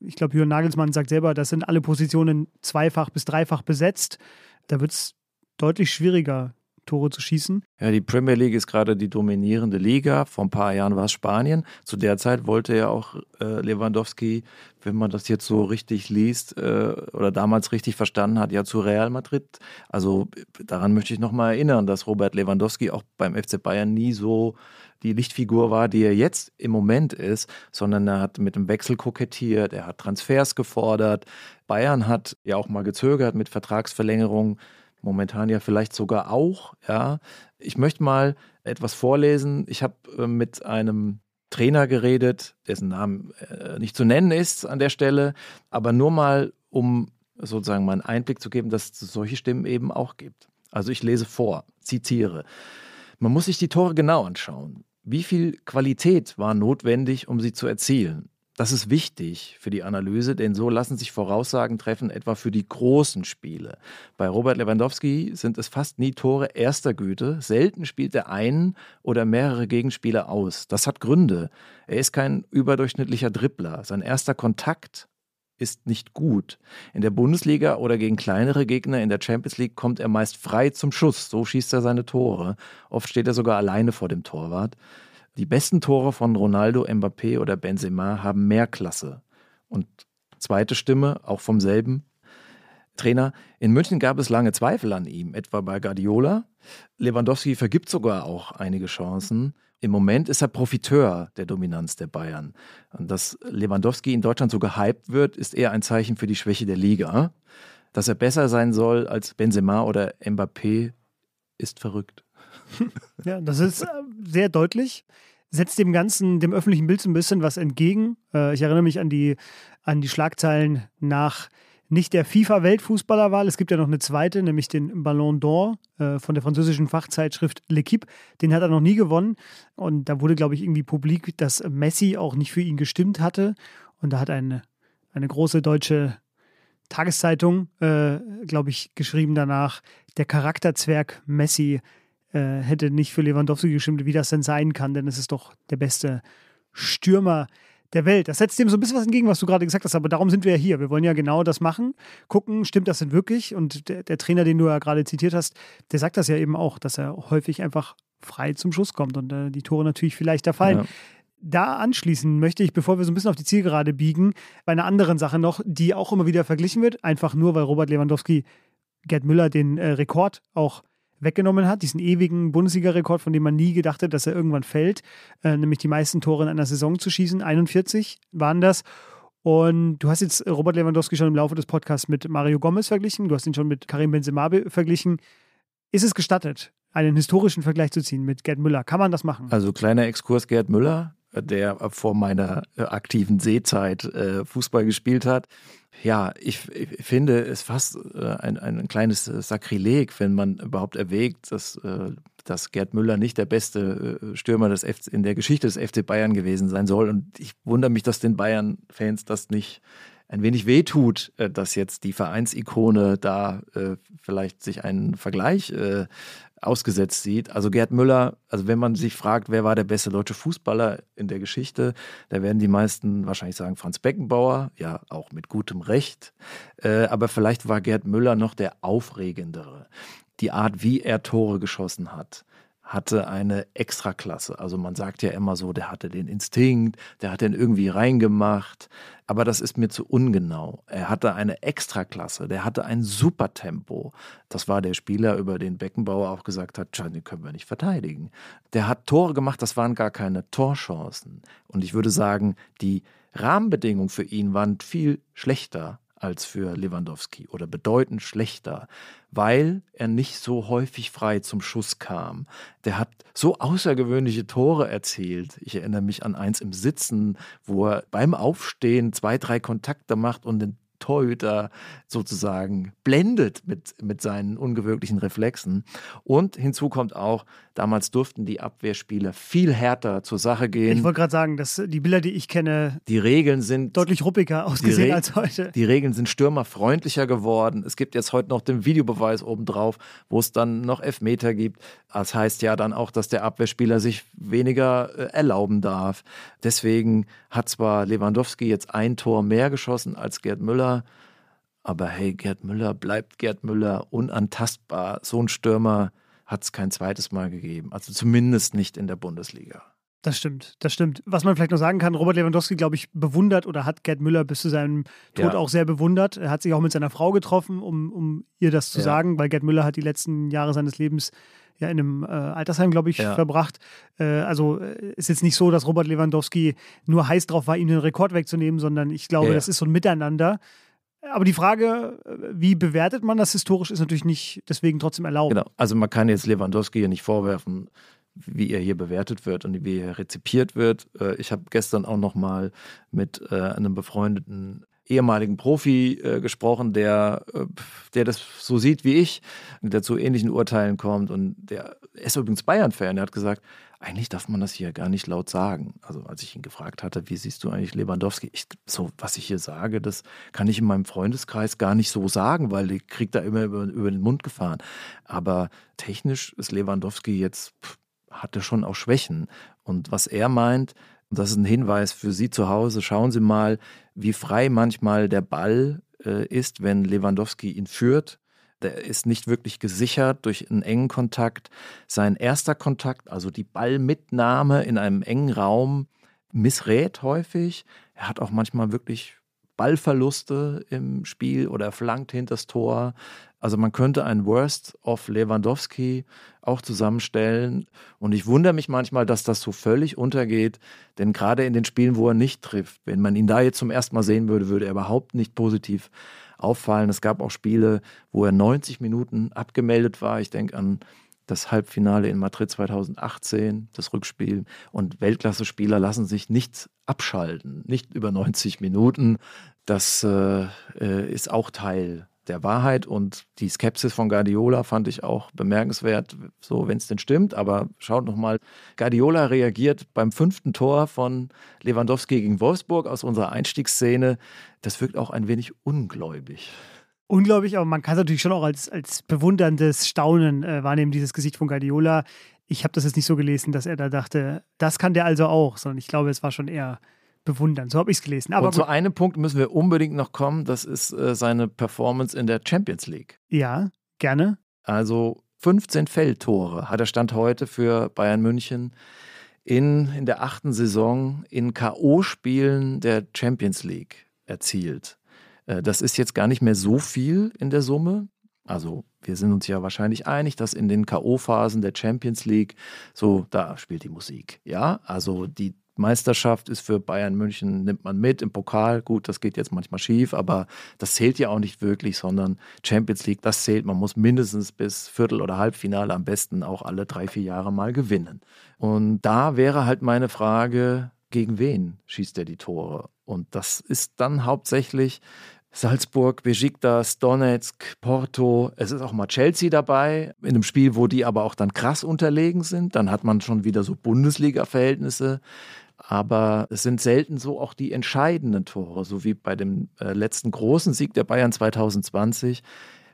Speaker 1: Ich glaube, Jürgen Nagelsmann sagt selber, das sind alle Positionen zweifach bis dreifach besetzt. Da wird es deutlich schwieriger, Tore zu schießen.
Speaker 2: Ja, die Premier League ist gerade die dominierende Liga. Vor ein paar Jahren war es Spanien. Zu der Zeit wollte ja auch äh, Lewandowski, wenn man das jetzt so richtig liest äh, oder damals richtig verstanden hat, ja zu Real Madrid. Also daran möchte ich nochmal erinnern, dass Robert Lewandowski auch beim FC Bayern nie so die Lichtfigur war, die er jetzt im Moment ist, sondern er hat mit dem Wechsel kokettiert, er hat Transfers gefordert. Bayern hat ja auch mal gezögert mit Vertragsverlängerungen momentan ja vielleicht sogar auch. Ja, ich möchte mal etwas vorlesen. Ich habe äh, mit einem Trainer geredet, dessen Namen äh, nicht zu nennen ist an der Stelle, aber nur mal, um sozusagen mal einen Einblick zu geben, dass es solche Stimmen eben auch gibt. Also ich lese vor, zitiere. Man muss sich die Tore genau anschauen. Wie viel Qualität war notwendig, um sie zu erzielen? Das ist wichtig für die Analyse, denn so lassen sich Voraussagen treffen, etwa für die großen Spiele. Bei Robert Lewandowski sind es fast nie Tore erster Güte. Selten spielt er einen oder mehrere Gegenspieler aus. Das hat Gründe. Er ist kein überdurchschnittlicher Dribbler. Sein erster Kontakt ist nicht gut. In der Bundesliga oder gegen kleinere Gegner in der Champions League kommt er meist frei zum Schuss. So schießt er seine Tore. Oft steht er sogar alleine vor dem Torwart. Die besten Tore von Ronaldo, Mbappé oder Benzema haben mehr Klasse. Und zweite Stimme, auch vom selben Trainer. In München gab es lange Zweifel an ihm, etwa bei Guardiola. Lewandowski vergibt sogar auch einige Chancen. Im Moment ist er Profiteur der Dominanz der Bayern. Und dass Lewandowski in Deutschland so gehypt wird, ist eher ein Zeichen für die Schwäche der Liga. Dass er besser sein soll als Benzema oder Mbappé, ist verrückt. (laughs)
Speaker 1: Ja, das ist äh, sehr deutlich. Setzt dem Ganzen, dem öffentlichen Bild so ein bisschen was entgegen. Äh, ich erinnere mich an die, an die Schlagzeilen nach nicht der FIFA-Weltfußballerwahl. Es gibt ja noch eine zweite, nämlich den Ballon d'Or äh, von der französischen Fachzeitschrift L'Equipe. Den hat er noch nie gewonnen. Und da wurde, glaube ich, irgendwie publik, dass Messi auch nicht für ihn gestimmt hatte. Und da hat eine, eine große deutsche Tageszeitung, äh, glaube ich, geschrieben danach, der Charakterzwerg Messi äh, hätte nicht für Lewandowski gestimmt, wie das denn sein kann, denn es ist doch der beste Stürmer der Welt. Das setzt dem so ein bisschen was entgegen, was du gerade gesagt hast, aber darum sind wir ja hier. Wir wollen ja genau das machen, gucken, stimmt das denn wirklich? Und der, der Trainer, den du ja gerade zitiert hast, der sagt das ja eben auch, dass er häufig einfach frei zum Schuss kommt und äh, die Tore natürlich viel leichter fallen. Ja. Da anschließen möchte ich, bevor wir so ein bisschen auf die Zielgerade biegen, bei einer anderen Sache noch, die auch immer wieder verglichen wird, einfach nur, weil Robert Lewandowski Gerd Müller den äh, Rekord auch weggenommen hat, diesen ewigen Bundesliga-Rekord, von dem man nie gedacht hat, dass er irgendwann fällt, äh, nämlich die meisten Tore in einer Saison zu schießen. 41 waren das. Und du hast jetzt Robert Lewandowski schon im Laufe des Podcasts mit Mario Gomez verglichen, du hast ihn schon mit Karim Benzema verglichen. Ist es gestattet, einen historischen Vergleich zu ziehen mit Gerd Müller? Kann man das machen?
Speaker 2: Also kleiner Exkurs Gerd Müller, der vor meiner äh, aktiven Seezeit äh, Fußball gespielt hat. Ja, ich, ich finde es fast äh, ein, ein kleines Sakrileg, wenn man überhaupt erwägt, dass, dass Gerd Müller nicht der beste Stürmer des FC, in der Geschichte des FC Bayern gewesen sein soll. Und ich wundere mich, dass den Bayern-Fans das nicht ein wenig wehtut, dass jetzt die Vereinsikone da äh, vielleicht sich einen Vergleich äh, ausgesetzt sieht. Also Gerd Müller, also wenn man sich fragt, wer war der beste deutsche Fußballer in der Geschichte, da werden die meisten wahrscheinlich sagen Franz Beckenbauer, ja auch mit gutem Recht. Äh, aber vielleicht war Gerd Müller noch der aufregendere. Die Art, wie er Tore geschossen hat, hatte eine Extraklasse. Also man sagt ja immer so, der hatte den Instinkt, der hat den irgendwie reingemacht. Aber das ist mir zu ungenau. Er hatte eine Extraklasse, der hatte ein Supertempo. Das war der Spieler, über den Beckenbauer auch gesagt hat, den können wir nicht verteidigen. Der hat Tore gemacht, das waren gar keine Torchancen. Und ich würde sagen, die Rahmenbedingungen für ihn waren viel schlechter als für Lewandowski oder bedeutend schlechter, weil er nicht so häufig frei zum Schuss kam. Der hat so außergewöhnliche Tore erzielt. Ich erinnere mich an eins im Sitzen, wo er beim Aufstehen zwei, drei Kontakte macht und den Torhüter sozusagen blendet mit, mit seinen ungewöhnlichen Reflexen. Und hinzu kommt auch, damals durften die Abwehrspieler viel härter zur Sache gehen.
Speaker 1: Ich wollte gerade sagen, dass die Bilder, die ich kenne,
Speaker 2: die Regeln sind
Speaker 1: deutlich ruppiger ausgesehen als heute.
Speaker 2: Die Regeln sind stürmerfreundlicher geworden. Es gibt jetzt heute noch den Videobeweis obendrauf, wo es dann noch Elfmeter gibt. Das heißt ja dann auch, dass der Abwehrspieler sich weniger äh, erlauben darf. Deswegen hat zwar Lewandowski jetzt ein Tor mehr geschossen als Gerd Müller, aber hey, Gerd Müller bleibt Gerd Müller unantastbar. So ein Stürmer hat es kein zweites Mal gegeben. Also zumindest nicht in der Bundesliga.
Speaker 1: Das stimmt, das stimmt. Was man vielleicht noch sagen kann, Robert Lewandowski, glaube ich, bewundert oder hat Gerd Müller bis zu seinem Tod ja. auch sehr bewundert. Er hat sich auch mit seiner Frau getroffen, um, um ihr das zu ja. sagen, weil Gerd Müller hat die letzten Jahre seines Lebens ja in einem äh, Altersheim, glaube ich, ja. verbracht. Äh, also äh, ist jetzt nicht so, dass Robert Lewandowski nur heiß drauf war, ihm den Rekord wegzunehmen, sondern ich glaube, das ist so ein Miteinander. Aber die Frage, wie bewertet man das historisch, ist natürlich nicht deswegen trotzdem erlaubt.
Speaker 2: Genau, also man kann jetzt Lewandowski hier nicht vorwerfen, wie er hier bewertet wird und wie er rezipiert wird. Äh, ich habe gestern auch noch mal mit äh, einem befreundeten ehemaligen Profi äh, gesprochen, der, äh, der das so sieht wie ich, der zu ähnlichen Urteilen kommt. Und der ist übrigens Bayern-Fan. Der hat gesagt, eigentlich darf man das hier gar nicht laut sagen. Also als ich ihn gefragt hatte, wie siehst du eigentlich Lewandowski? Ich, so, was ich hier sage, das kann ich in meinem Freundeskreis gar nicht so sagen, weil ich kriege da immer über, über, den Mund gefahren. Aber technisch ist Lewandowski jetzt, pff, hatte schon auch Schwächen. Und was er meint, das ist ein Hinweis für Sie zu Hause. Schauen Sie mal, wie frei manchmal der Ball äh, ist, wenn Lewandowski ihn führt. Der ist nicht wirklich gesichert durch einen engen Kontakt. Sein erster Kontakt, also die Ballmitnahme in einem engen Raum, missrät häufig. Er hat auch manchmal wirklich Ballverluste im Spiel oder er flankt hinters Tor. Also man könnte ein Worst of Lewandowski auch zusammenstellen. Und ich wundere mich manchmal, dass das so völlig untergeht. Denn gerade in den Spielen, wo er nicht trifft, wenn man ihn da jetzt zum ersten Mal sehen würde, würde er überhaupt nicht positiv auffallen. Es gab auch Spiele, wo er 90 Minuten abgemeldet war. Ich denke an das Halbfinale in Madrid 2018, das Rückspiel. Und Weltklasse-Spieler lassen sich nicht abschalten, nicht über 90 Minuten. Das äh, äh, ist auch Teil der Wahrheit und die Skepsis von Guardiola fand ich auch bemerkenswert, so wenn es denn stimmt. Aber schaut nochmal, Guardiola reagiert beim fünften Tor von Lewandowski gegen Wolfsburg aus unserer Einstiegsszene. Das wirkt auch ein wenig ungläubig
Speaker 1: unglaublich, aber man kann es natürlich schon auch als, als bewunderndes Staunen äh, wahrnehmen, dieses Gesicht von Guardiola. Ich habe das jetzt nicht so gelesen, dass er da dachte, das kann der also auch, sondern ich glaube, es war schon eher bewundernd. So habe ich es gelesen.
Speaker 2: Aber Und zu einem Punkt müssen wir unbedingt noch kommen, das ist äh, seine Performance in der Champions League.
Speaker 1: Ja, gerne.
Speaker 2: Also 15 Feldtore hat er Stand heute für Bayern München in, in der achten Saison in K.O.-Spielen der Champions League erzielt. Äh, das ist jetzt gar nicht mehr so viel in der Summe. Also wir sind uns ja wahrscheinlich einig, dass in den KO-Phasen der Champions League so, da spielt die Musik. Ja, also die Meisterschaft ist für Bayern München, nimmt man mit im Pokal. Gut, das geht jetzt manchmal schief, aber das zählt ja auch nicht wirklich, sondern Champions League, das zählt. Man muss mindestens bis Viertel- oder Halbfinale am besten auch alle drei, vier Jahre mal gewinnen. Und da wäre halt meine Frage, gegen wen schießt er die Tore? Und das ist dann hauptsächlich Salzburg, Besiktas, Donetsk, Porto. Es ist auch mal Chelsea dabei, in einem Spiel, wo die aber auch dann krass unterlegen sind. Dann hat man schon wieder so Bundesliga-Verhältnisse. Aber es sind selten so auch die entscheidenden Tore, so wie bei dem äh, letzten großen Sieg der Bayern 2020.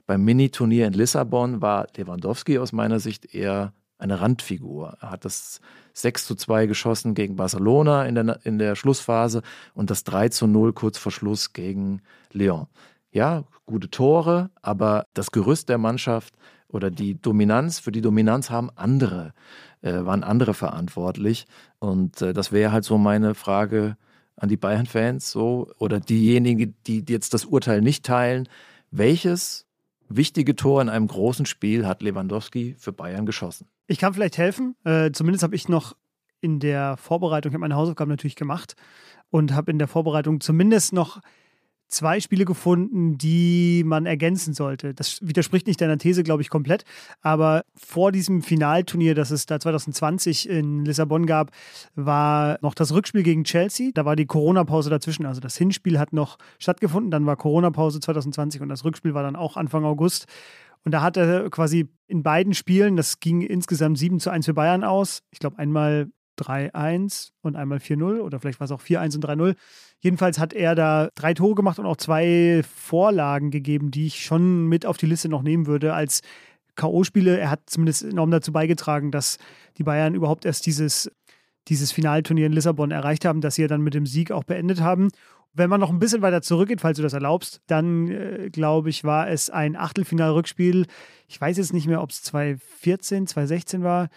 Speaker 2: Beim Mini-Turnier in Lissabon war Lewandowski aus meiner Sicht eher eine Randfigur. Er hat das 6 zu 2 geschossen gegen Barcelona in der, in der Schlussphase und das 3 zu 0 kurz vor Schluss gegen Lyon. Ja, gute Tore, aber das Gerüst der Mannschaft oder die Dominanz, für die Dominanz haben andere, waren andere verantwortlich. Und äh, das wäre halt so meine Frage an die Bayern-Fans so oder diejenigen, die jetzt das Urteil nicht teilen. Welches wichtige Tor in einem großen Spiel hat Lewandowski für Bayern geschossen?
Speaker 1: Ich kann vielleicht helfen. Äh, zumindest habe ich noch in der Vorbereitung, ich habe meine Hausaufgaben natürlich gemacht und habe in der Vorbereitung zumindest noch zwei Spiele gefunden, die man ergänzen sollte. Das widerspricht nicht deiner These, glaube ich, komplett. Aber vor diesem Finalturnier, das es da 2020 in Lissabon gab, war noch das Rückspiel gegen Chelsea. Da war die Corona-Pause dazwischen. Also das Hinspiel hat noch stattgefunden. Dann war Corona-Pause 2020 und das Rückspiel war dann auch Anfang August. Und da hat er quasi in beiden Spielen, das ging insgesamt 7 zu 1 für Bayern aus. Ich glaube, einmal 3-1 und einmal 4-0 oder vielleicht war es auch 4-1 und 3-0. Jedenfalls hat er da drei Tore gemacht und auch zwei Vorlagen gegeben, die ich schon mit auf die Liste noch nehmen würde als K.O.-Spiele. Er hat zumindest enorm dazu beigetragen, dass die Bayern überhaupt erst dieses, dieses Finalturnier in Lissabon erreicht haben, dass sie ja dann mit dem Sieg auch beendet haben. Wenn man noch ein bisschen weiter zurückgeht, falls du das erlaubst, dann äh, glaube ich, war es ein Achtelfinal-Rückspiel. Ich weiß jetzt nicht mehr, ob es 2014, 2016 war,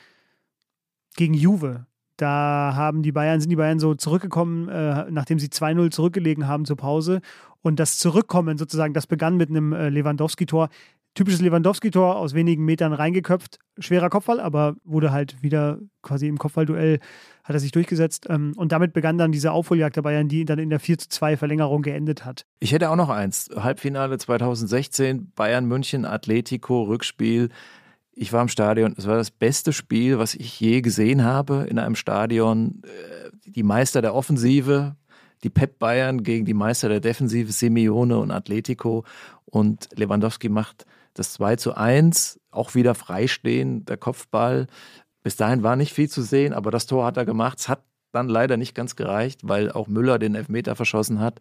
Speaker 1: gegen Juve. Da haben die Bayern, sind die Bayern so zurückgekommen, äh, nachdem sie 2-0 zurückgelegen haben zur Pause. Und das Zurückkommen sozusagen, das begann mit einem äh, Lewandowski-Tor. Typisches Lewandowski-Tor aus wenigen Metern reingeköpft. Schwerer Kopfball, aber wurde halt wieder quasi im Kopfballduell hat er sich durchgesetzt. Ähm, und damit begann dann diese Aufholjagd der Bayern, die dann in der 4 2 Verlängerung geendet hat.
Speaker 2: Ich hätte auch noch eins. Halbfinale 2016, Bayern München, Atletico, Rückspiel. Ich war im Stadion. Es war das beste Spiel, was ich je gesehen habe in einem Stadion. Äh, die Meister der Offensive, die Pep Bayern gegen die Meister der Defensive, Simeone und Atletico. Und Lewandowski macht das 2 zu 1, auch wieder freistehen, der Kopfball. Bis dahin war nicht viel zu sehen, aber das Tor hat er gemacht. Es hat dann leider nicht ganz gereicht, weil auch Müller den Elfmeter verschossen hat.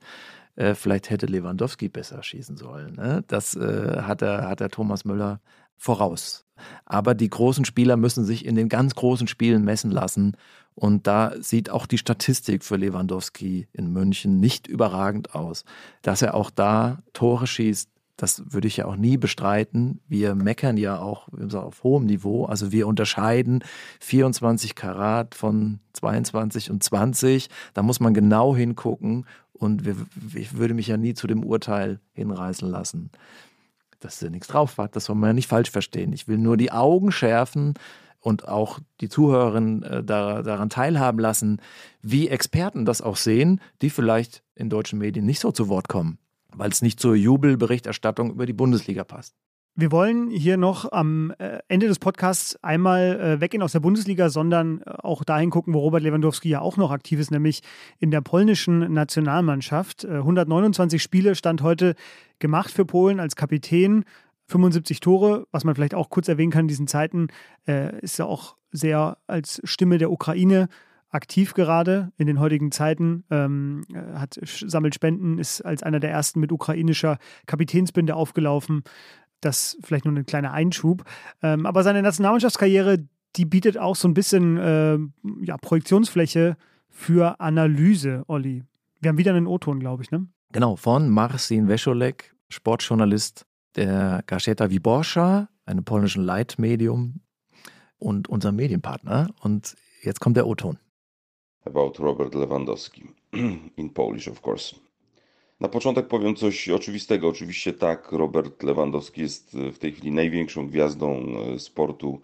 Speaker 2: Äh, vielleicht hätte Lewandowski besser schießen sollen. Ne? Das äh, hat, der, hat der Thomas Müller voraus. Aber die großen Spieler müssen sich in den ganz großen Spielen messen lassen. Und da sieht auch die Statistik für Lewandowski in München nicht überragend aus. Dass er auch da Tore schießt, das würde ich ja auch nie bestreiten. Wir meckern ja auch auf hohem Niveau. Also wir unterscheiden 24 Karat von 22 und 20. Da muss man genau hingucken. Und wir, ich würde mich ja nie zu dem Urteil hinreißen lassen, dass er nichts drauf hat. Das soll man ja nicht falsch verstehen. Ich will nur die Augen schärfen und auch die Zuhörerinnen äh, daran teilhaben lassen, wie Experten das auch sehen, die vielleicht in deutschen Medien nicht so zu Wort kommen weil es nicht zur Jubelberichterstattung über die Bundesliga passt.
Speaker 1: Wir wollen hier noch am äh, Ende des Podcasts einmal äh, weggehen aus der Bundesliga, sondern äh, auch dahin gucken, wo Robert Lewandowski ja auch noch aktiv ist, nämlich in der polnischen Nationalmannschaft. 129 Spiele stand heute gemacht für Polen als Kapitän. 75 Tore, was man vielleicht auch kurz erwähnen kann in diesen Zeiten, ist ja auch sehr als Stimme der Ukraine aktiv gerade in den heutigen Zeiten, ähm, hat, sammelt Spenden, ist als einer der ersten mit ukrainischer Kapitänsbinde aufgelaufen. Das vielleicht nur ein kleiner Einschub. Ähm, aber seine Nationalmannschaftskarriere, die bietet auch so ein bisschen äh, ja, Projektionsfläche für Analyse, Olli. Wir haben wieder einen O-Ton, glaube ich, ne?
Speaker 2: Genau, von Marcin Wescholek, Sportjournalist der Gazeta Wyborcza, einem polnischen Leitmedium und unser Medienpartner. Und jetzt kommt der O-Ton
Speaker 5: about Robert Lewandowski. (clears throat) In Polish, of course. Na początek powiem coś oczywistego. Oczywiście tak, Robert Lewandowski jest w tej chwili największą gwiazdą e, sportu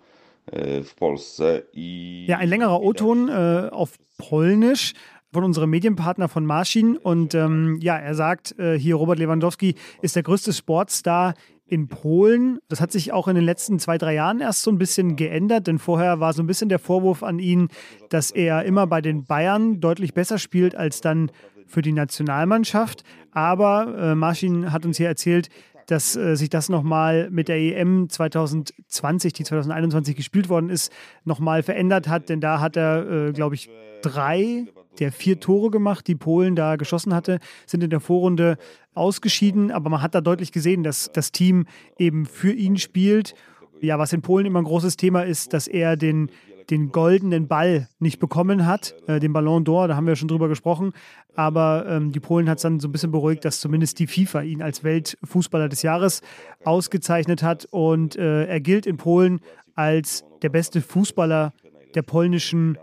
Speaker 5: e, w Polsce. I
Speaker 1: ja, ein längerer O-Ton äh, auf Polnisch von unserem Medienpartner von Marschin. Und ähm, ja, er sagt äh, hier, Robert Lewandowski ist der größte Sportstar in Polen. Das hat sich auch in den letzten zwei, drei Jahren erst so ein bisschen geändert, denn vorher war so ein bisschen der Vorwurf an ihn, dass er immer bei den Bayern deutlich besser spielt als dann für die Nationalmannschaft. Aber äh, Marcin hat uns hier erzählt, dass äh, sich das nochmal mit der EM 2020, die 2021 gespielt worden ist, nochmal verändert hat. Denn da hat er, äh, glaube ich, drei der vier Tore gemacht, die Polen da geschossen hatte, sind in der Vorrunde ausgeschieden. Aber man hat da deutlich gesehen, dass das Team eben für ihn spielt. Ja, was in Polen immer ein großes Thema ist, dass er den, den goldenen Ball nicht bekommen hat, äh, den Ballon d'Or, da haben wir schon drüber gesprochen. Aber ähm, die Polen hat es dann so ein bisschen beruhigt, dass zumindest die FIFA ihn als Weltfußballer des Jahres ausgezeichnet hat. Und äh, er gilt in Polen als der beste Fußballer der polnischen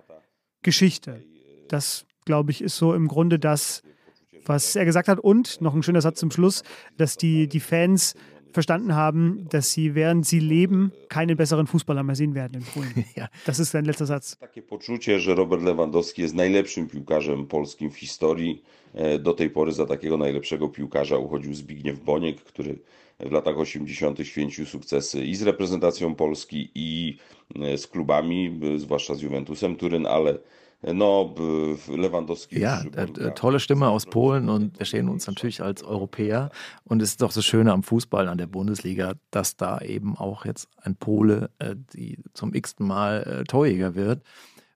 Speaker 1: Geschichte. Das, glaube ich, ist so im Grunde das, was er gesagt hat. Und noch ein schöner Satz zum Schluss, dass die, die Fans verstanden haben, dass sie, während sie leben, keinen besseren Fußballer mehr sehen werden in Polen. (laughs) ja. Das ist sein letzter Satz.
Speaker 5: Takie poczucie, że Robert Lewandowski jest najlepszym piłkarzem polskim w historii. E, do tej pory za takiego najlepszego piłkarza uchodził Zbigniew Boniek, który w latach 80. święcił sukcesy i z reprezentacją Polski, i e, z klubami, zwłaszcza z Juventusem Turyn, ale No, Lewandowski.
Speaker 2: Ja, äh, tolle Stimme aus Polen und wir stehen uns natürlich als Europäer. Und es ist doch das Schöne am Fußball, an der Bundesliga, dass da eben auch jetzt ein Pole, äh, die zum x-ten Mal äh, Torjäger wird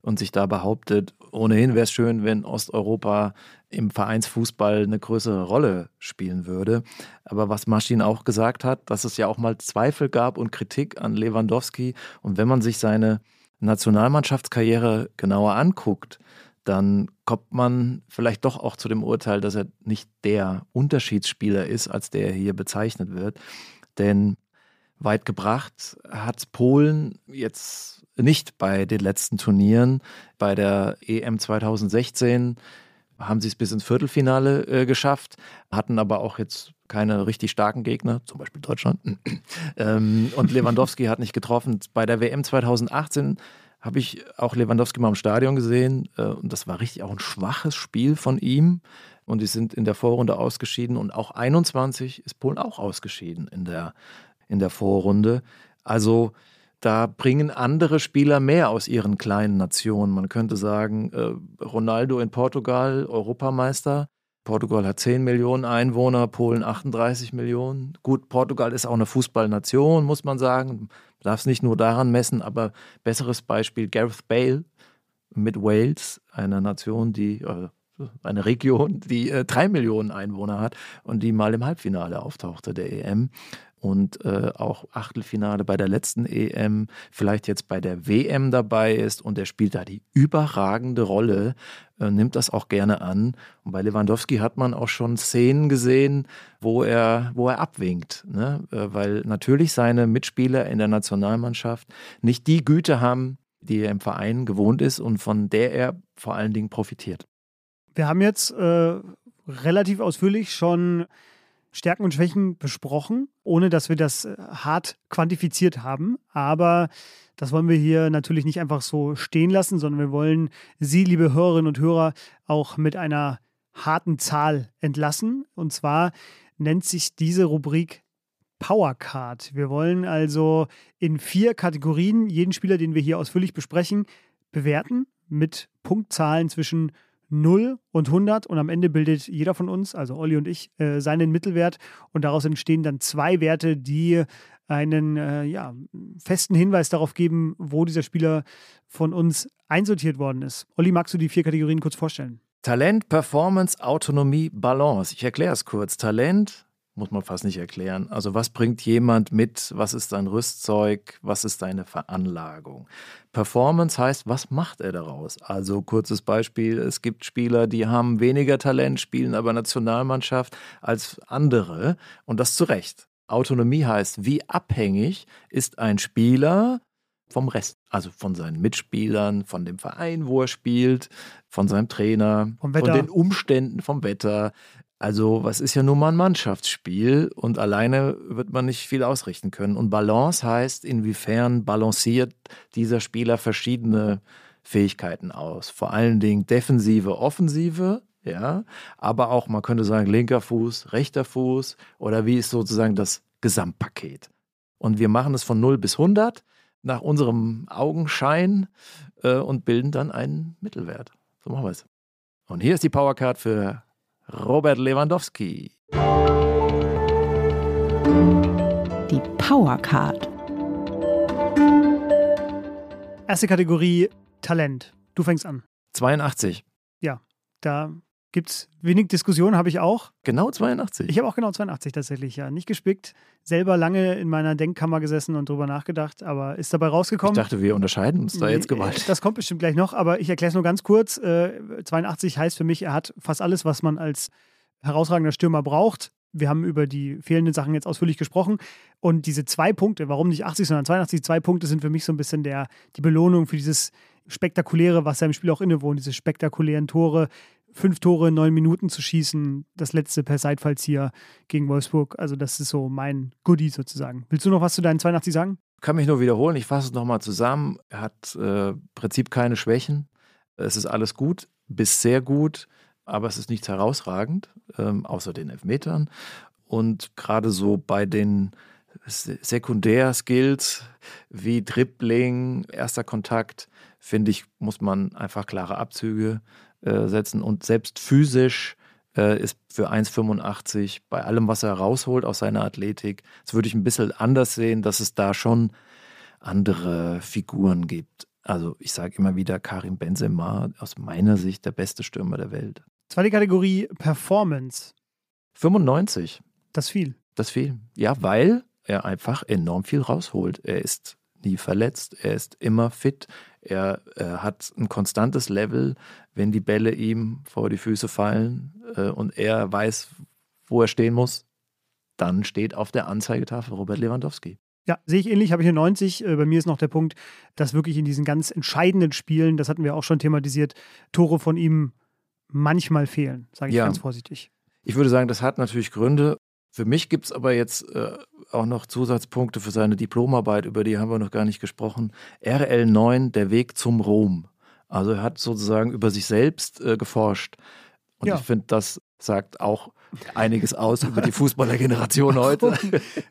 Speaker 2: und sich da behauptet. Ohnehin wäre es schön, wenn Osteuropa im Vereinsfußball eine größere Rolle spielen würde. Aber was Maschin auch gesagt hat, dass es ja auch mal Zweifel gab und Kritik an Lewandowski. Und wenn man sich seine Nationalmannschaftskarriere genauer anguckt, dann kommt man vielleicht doch auch zu dem Urteil, dass er nicht der Unterschiedsspieler ist, als der hier bezeichnet wird. Denn weit gebracht hat Polen jetzt nicht bei den letzten Turnieren. Bei der EM 2016 haben sie es bis ins Viertelfinale äh, geschafft, hatten aber auch jetzt keine richtig starken Gegner, zum Beispiel Deutschland. (clears throat) ähm, und Lewandowski hat nicht getroffen. Bei der WM 2018 habe ich auch Lewandowski mal im Stadion gesehen äh, und das war richtig auch ein schwaches Spiel von ihm. Und die sind in der Vorrunde ausgeschieden und auch 21 ist Polen auch ausgeschieden in der, in der Vorrunde. Also da bringen andere Spieler mehr aus ihren kleinen Nationen. Man könnte sagen, äh, Ronaldo in Portugal, Europameister. Portugal hat 10 Millionen Einwohner, Polen 38 Millionen. Gut, Portugal ist auch eine Fußballnation, muss man sagen. Darf es nicht nur daran messen, aber besseres Beispiel Gareth Bale mit Wales, einer Nation, die, äh, eine Region, die äh, drei Millionen Einwohner hat und die mal im Halbfinale auftauchte der EM und äh, auch Achtelfinale bei der letzten EM, vielleicht jetzt bei der WM dabei ist und er spielt da die überragende Rolle, äh, nimmt das auch gerne an. Und bei Lewandowski hat man auch schon Szenen gesehen, wo er, wo er abwinkt, ne? Äh, weil natürlich seine Mitspieler in der Nationalmannschaft nicht die Güte haben, die er im Verein gewohnt ist und von der er vor allen Dingen profitiert.
Speaker 1: Wir haben jetzt äh, relativ ausführlich schon Stärken und Schwächen besprochen, ohne dass wir das äh, hart quantifiziert haben. Aber das wollen wir hier natürlich nicht einfach so stehen lassen, sondern wir wollen Sie, liebe Hörerinnen und Hörer, auch mit einer harten Zahl entlassen. Und zwar nennt sich diese Rubrik Powercard. Wir wollen also in vier Kategorien jeden Spieler, den wir hier ausführlich besprechen, bewerten mit Punktzahlen zwischen 0 und 100 und am Ende bildet jeder von uns, also Olli und ich, äh, seinen Mittelwert und daraus entstehen dann zwei Werte, die einen äh, ja, festen Hinweis darauf geben, wo dieser Spieler von uns einsortiert worden ist. Olli, magst du die vier Kategorien kurz vorstellen?
Speaker 2: Talent, Performance, Autonomie, Balance. Ich erkläre es kurz. Talent, muss man fast nicht erklären. Also was bringt jemand mit? Was ist sein Rüstzeug? Was ist seine Veranlagung? Performance heißt, was macht er daraus? Also kurzes Beispiel, es gibt Spieler, die haben weniger Talent, spielen aber Nationalmannschaft als andere und das zu Recht. Autonomie heißt, wie abhängig ist ein Spieler vom Rest, also von seinen Mitspielern, von dem Verein, wo er spielt, von seinem Trainer, von den Umständen, vom Wetter. Also, was ist ja nun mal ein Mannschaftsspiel und alleine wird man nicht viel ausrichten können. Und Balance heißt, inwiefern balanciert dieser Spieler verschiedene Fähigkeiten aus. Vor allen Dingen defensive, offensive, ja, aber auch, man könnte sagen, linker Fuß, rechter Fuß oder wie ist sozusagen das Gesamtpaket. Und wir machen es von 0 bis 100 nach unserem Augenschein äh, und bilden dann einen Mittelwert. So machen wir es. Und hier ist die Powercard für Robert Lewandowski.
Speaker 6: Die Powercard.
Speaker 1: Erste Kategorie Talent. Du fängst an.
Speaker 2: 82.
Speaker 1: Ja, da gibt es wenig Diskussion, habe ich auch.
Speaker 2: Genau 82.
Speaker 1: Ich habe auch genau 82 tatsächlich, ja. Nicht gespickt. Selber lange in meiner Denkkammer gesessen und drüber nachgedacht, aber ist dabei rausgekommen.
Speaker 2: Ich dachte, wir unterscheiden uns da jetzt gewaltig.
Speaker 1: Das kommt bestimmt gleich noch, aber ich erkläre es nur ganz kurz. Äh, 82 heißt für mich, er hat fast alles, was man als herausragender Stürmer braucht. Wir haben über die fehlenden Sachen jetzt ausführlich gesprochen. Und diese zwei Punkte, warum nicht 80, sondern 82, zwei Punkte sind für mich so ein bisschen der, die Belohnung für dieses Spektakuläre, was seinem Spiel auch innewohnt, diese spektakulären Tore, fünf Tore in neun Minuten zu schießen, das letzte per Seitfallzieher gegen Wolfsburg. Also das ist so mein Goodie sozusagen. Willst du noch was zu deinen 82 sagen?
Speaker 2: Kann mich nur wiederholen, ich fasse es nochmal zusammen. Er hat äh, im Prinzip keine Schwächen. Es ist alles gut, bis sehr gut, aber es ist nichts herausragend, ähm, außer den Elfmetern. Und gerade so bei den Sekundärskills wie Dribbling, erster Kontakt, finde ich, muss man einfach klare Abzüge äh, setzen. Und selbst physisch äh, ist für 1,85 bei allem, was er rausholt aus seiner Athletik, das würde ich ein bisschen anders sehen, dass es da schon andere Figuren gibt. Also ich sage immer wieder Karim Benzema, aus meiner Sicht der beste Stürmer der Welt.
Speaker 1: Zweite Kategorie Performance.
Speaker 2: 95.
Speaker 1: Das viel.
Speaker 2: Das viel. Ja, weil er einfach enorm viel rausholt. Er ist nie verletzt, er ist immer fit, er, er hat ein konstantes Level, wenn die Bälle ihm vor die Füße fallen äh, und er weiß, wo er stehen muss, dann steht auf der Anzeigetafel Robert Lewandowski.
Speaker 1: Ja, sehe ich ähnlich, habe ich eine 90. Äh, bei mir ist noch der Punkt, dass wirklich in diesen ganz entscheidenden Spielen, das hatten wir auch schon thematisiert, Tore von ihm manchmal fehlen, sage ich ja. ganz vorsichtig.
Speaker 2: Ich würde sagen, das hat natürlich Gründe. Für mich gibt es aber jetzt äh, auch noch Zusatzpunkte für seine Diplomarbeit, über die haben wir noch gar nicht gesprochen. RL9, der Weg zum Rom. Also er hat sozusagen über sich selbst äh, geforscht. Und ja. ich finde, das sagt auch einiges aus über die Fußballergeneration (laughs) heute.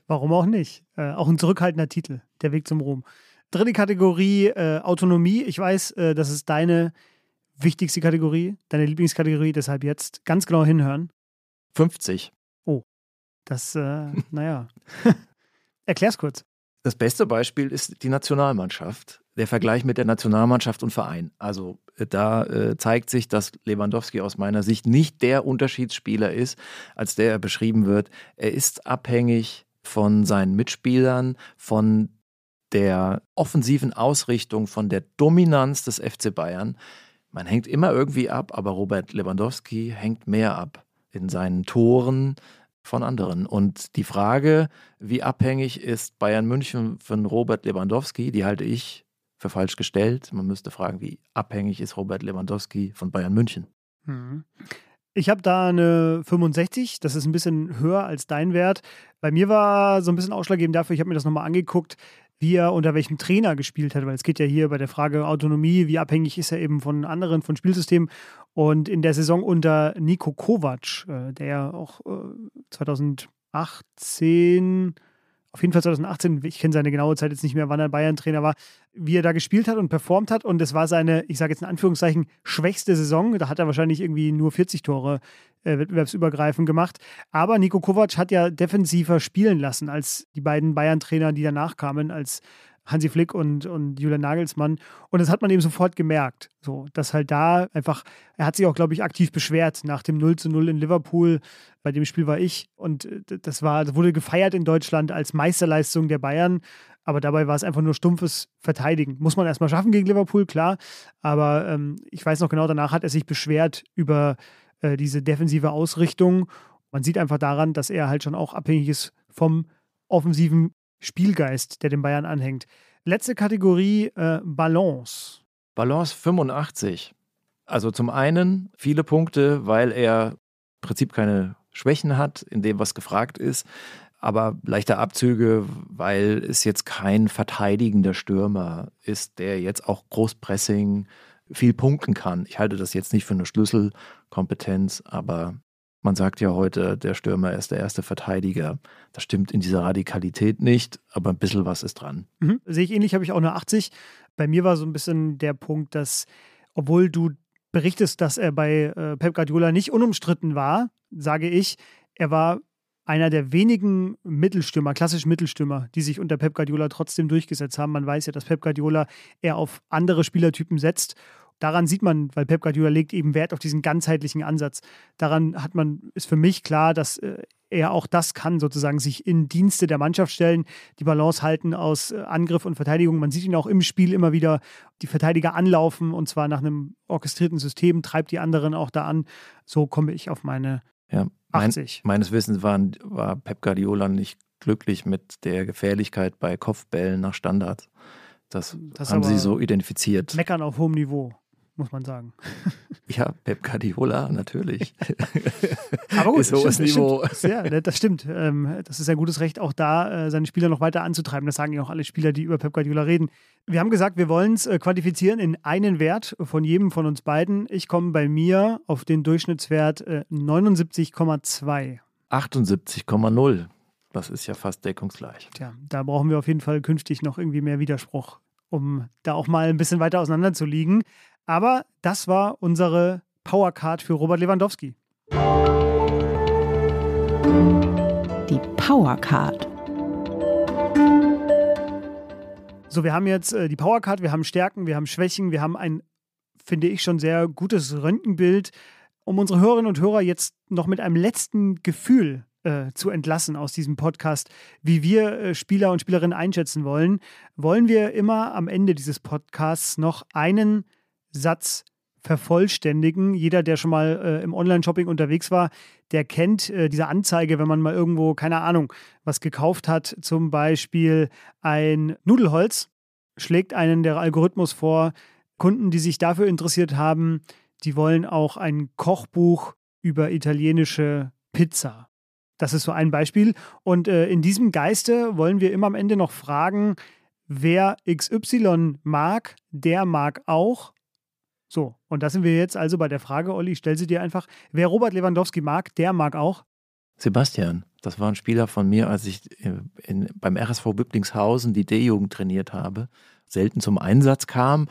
Speaker 1: Warum auch nicht? Äh, auch ein zurückhaltender Titel, der Weg zum Rom. Dritte Kategorie, äh, Autonomie. Ich weiß, äh, das ist deine wichtigste Kategorie, deine Lieblingskategorie, deshalb jetzt ganz genau hinhören.
Speaker 2: 50.
Speaker 1: Das, äh, (laughs) naja. (laughs) Erklär's kurz.
Speaker 2: Das beste Beispiel ist die Nationalmannschaft. Der Vergleich mit der Nationalmannschaft und Verein. Also äh, da äh, zeigt sich, dass Lewandowski aus meiner Sicht nicht der Unterschiedsspieler ist, als der er beschrieben wird. Er ist abhängig von seinen Mitspielern, von der offensiven Ausrichtung, von der Dominanz des FC Bayern. Man hängt immer irgendwie ab, aber Robert Lewandowski hängt mehr ab in seinen Toren von anderen. Und die Frage, wie abhängig ist Bayern München von Robert Lewandowski, die halte ich für falsch gestellt. Man müsste fragen, wie abhängig ist Robert Lewandowski von Bayern München?
Speaker 1: Mhm. Ich habe da eine 65, das ist ein bisschen höher als dein Wert. Bei mir war so ein bisschen ausschlaggebend dafür, ich habe mir das nochmal angeguckt, wie er unter welchem Trainer gespielt hat, weil es geht ja hier bei der Frage Autonomie, wie abhängig ist er eben von anderen, von Spielsystemen. Und in der Saison unter Nico Kovac, äh, der ja auch 2018 äh, auf jeden Fall 2018, ich kenne seine genaue Zeit jetzt nicht mehr, wann er Bayern-Trainer war, wie er da gespielt hat und performt hat. Und es war seine, ich sage jetzt in Anführungszeichen, schwächste Saison. Da hat er wahrscheinlich irgendwie nur 40 Tore äh, wettbewerbsübergreifend gemacht. Aber Nico Kovac hat ja defensiver spielen lassen als die beiden Bayern-Trainer, die danach kamen, als Hansi Flick und, und Julian Nagelsmann. Und das hat man eben sofort gemerkt. So, dass halt da einfach, er hat sich auch, glaube ich, aktiv beschwert nach dem 0 zu 0 in Liverpool. Bei dem Spiel war ich. Und äh, das war, das wurde gefeiert in Deutschland als Meisterleistung der Bayern. Aber dabei war es einfach nur stumpfes Verteidigen. Muss man erstmal schaffen gegen Liverpool, klar. Aber ähm, ich weiß noch genau, danach hat er sich beschwert über äh, diese defensive Ausrichtung. Man sieht einfach daran, dass er halt schon auch abhängig ist vom offensiven Spielgeist, der den Bayern anhängt. Letzte Kategorie, äh, Balance.
Speaker 2: Balance 85. Also zum einen viele Punkte, weil er im Prinzip keine Schwächen hat in dem, was gefragt ist, aber leichte Abzüge, weil es jetzt kein verteidigender Stürmer ist, der jetzt auch Großpressing viel punkten kann. Ich halte das jetzt nicht für eine Schlüsselkompetenz, aber man sagt ja heute, der Stürmer ist der erste Verteidiger. Das stimmt in dieser Radikalität nicht, aber ein bisschen was ist dran.
Speaker 1: Mhm. Sehe ich ähnlich, habe ich auch eine 80. Bei mir war so ein bisschen der Punkt, dass, obwohl du berichtest, dass er bei äh, Pep Guardiola nicht unumstritten war, sage ich, er war einer der wenigen Mittelstürmer, klassischen Mittelstürmer, die sich unter Pep Guardiola trotzdem durchgesetzt haben. Man weiß ja, dass Pep Guardiola eher auf andere Spielertypen setzt daran sieht man, weil Pep Guardiola legt eben Wert auf diesen ganzheitlichen Ansatz. Daran hat man, ist für mich klar, dass äh, er auch das kann, sozusagen sich in Dienste der Mannschaft stellen, die Balance halten aus äh, Angriff und Verteidigung. Man sieht ihn auch im Spiel immer wieder die Verteidiger anlaufen und zwar nach einem orchestrierten System, treibt die anderen auch da an. So komme ich auf meine ja, mein, 80.
Speaker 2: Meines Wissens waren, war Pep Guardiola nicht glücklich mit der Gefährlichkeit bei Kopfbällen nach Standards. Das, das haben sie so identifiziert.
Speaker 1: Meckern auf hohem Niveau muss man sagen. (laughs)
Speaker 2: Ja, Pep Guardiola, natürlich. (laughs)
Speaker 1: Aber gut, ist hohes stimmt, Niveau. Stimmt. Ja, das stimmt. Ähm, das ist ein gutes Recht, auch da äh, seine Spieler noch weiter anzutreiben. Das sagen ja auch alle Spieler, die über Pep Guardiola reden. Wir haben gesagt, wir wollen es äh, quantifizieren in einen Wert von jedem von uns beiden. Ich komme bei mir auf den Durchschnittswert 79,2. Äh,
Speaker 2: 78,0. Das ist ja fast deckungsgleich.
Speaker 1: Tja, da brauchen wir auf jeden Fall künftig noch irgendwie mehr Widerspruch, um da auch mal ein bisschen weiter auseinander zu liegen. Aber das war unsere Powercard für Robert Lewandowski.
Speaker 6: Die Powercard.
Speaker 1: So, wir haben jetzt äh, die Powercard, wir haben Stärken, wir haben Schwächen, wir haben ein, finde ich, schon sehr gutes Röntgenbild, um unsere Hörerinnen und Hörer jetzt noch mit einem letzten Gefühl äh, zu entlassen aus diesem Podcast, wie wir äh, Spieler und Spielerinnen einschätzen wollen, wollen wir immer am Ende dieses Podcasts noch einen Satz vervollständigen. Jeder, der schon mal äh, im Online-Shopping unterwegs war, der kennt äh, diese Anzeige, wenn man mal irgendwo, keine Ahnung, was gekauft hat, zum Beispiel ein Nudelholz, schlägt einen der Algorithmus vor. Kunden, die sich dafür interessiert haben, die wollen auch ein Kochbuch über italienische Pizza. Das ist so ein Beispiel. Und äh, in diesem Geiste wollen wir immer am Ende noch fragen, wer XY mag, der mag auch so, und da sind wir jetzt also bei der Frage, Olli, stell sie dir einfach, wer Robert Lewandowski mag, der mag auch.
Speaker 2: Sebastian, das war ein Spieler von mir, als ich in, beim RSV Büblingshausen die D-Jugend trainiert habe. selten zum Einsatz kam,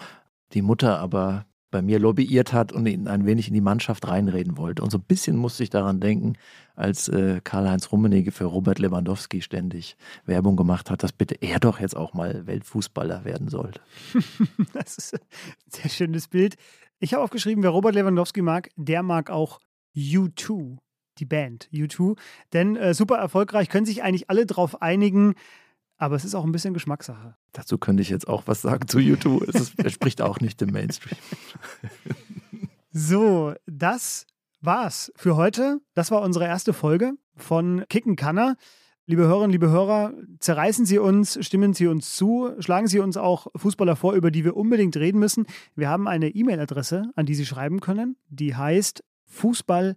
Speaker 2: die Mutter aber bei mir lobbyiert hat und ihn ein wenig in die Mannschaft reinreden wollte. Und so ein bisschen musste ich daran denken, als äh, Karl-Heinz Rummenigge für Robert Lewandowski ständig Werbung gemacht hat, dass bitte er doch jetzt auch mal Weltfußballer werden sollte. (laughs)
Speaker 1: das ist ein sehr schönes Bild. Ich habe aufgeschrieben, wer Robert Lewandowski mag, der mag auch U2, die Band U2. Denn äh, super erfolgreich, können sich eigentlich alle darauf einigen, aber es ist auch ein bisschen Geschmackssache.
Speaker 2: Dazu könnte ich jetzt auch was sagen zu YouTube. Es entspricht auch nicht dem Mainstream. (laughs)
Speaker 1: so, das war's für heute. Das war unsere erste Folge von Kicken Kanner. Liebe Hörerinnen, liebe Hörer, zerreißen Sie uns, stimmen Sie uns zu, schlagen Sie uns auch Fußballer vor, über die wir unbedingt reden müssen. Wir haben eine E-Mail-Adresse, an die Sie schreiben können. Die heißt fußball@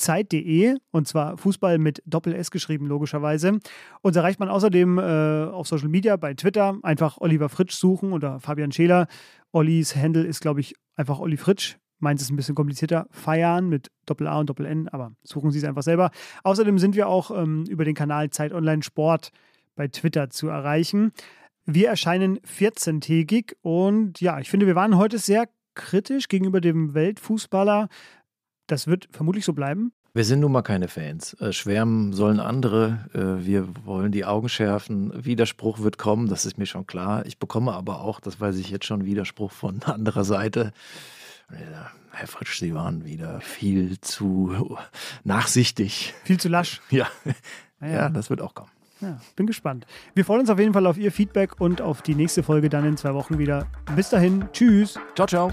Speaker 1: Zeit.de und zwar Fußball mit Doppel-S geschrieben, logischerweise. Uns erreicht man außerdem äh, auf Social Media, bei Twitter, einfach Oliver Fritsch suchen oder Fabian Scheler. Ollis Handle ist, glaube ich, einfach Olli Fritsch. Meins ist ein bisschen komplizierter. Feiern mit Doppel-A und Doppel-N, aber suchen Sie es einfach selber. Außerdem sind wir auch ähm, über den Kanal Zeit Online Sport bei Twitter zu erreichen. Wir erscheinen 14-tägig und ja, ich finde, wir waren heute sehr kritisch gegenüber dem Weltfußballer das wird vermutlich so bleiben.
Speaker 2: Wir sind nun mal keine Fans. Äh, schwärmen sollen andere. Äh, wir wollen die Augen schärfen. Widerspruch wird kommen, das ist mir schon klar. Ich bekomme aber auch, das weiß ich jetzt schon, Widerspruch von (laughs) anderer Seite. Herr Fritsch, Sie waren wieder viel zu nachsichtig.
Speaker 1: Viel zu lasch. (laughs)
Speaker 2: Ja, ja, ja das wird auch kommen.
Speaker 1: Ja, bin gespannt. Wir freuen uns auf jeden Fall auf Ihr Feedback und auf die nächste Folge dann in zwei Wochen wieder. Bis dahin, tschüss.
Speaker 2: Ciao, ciao.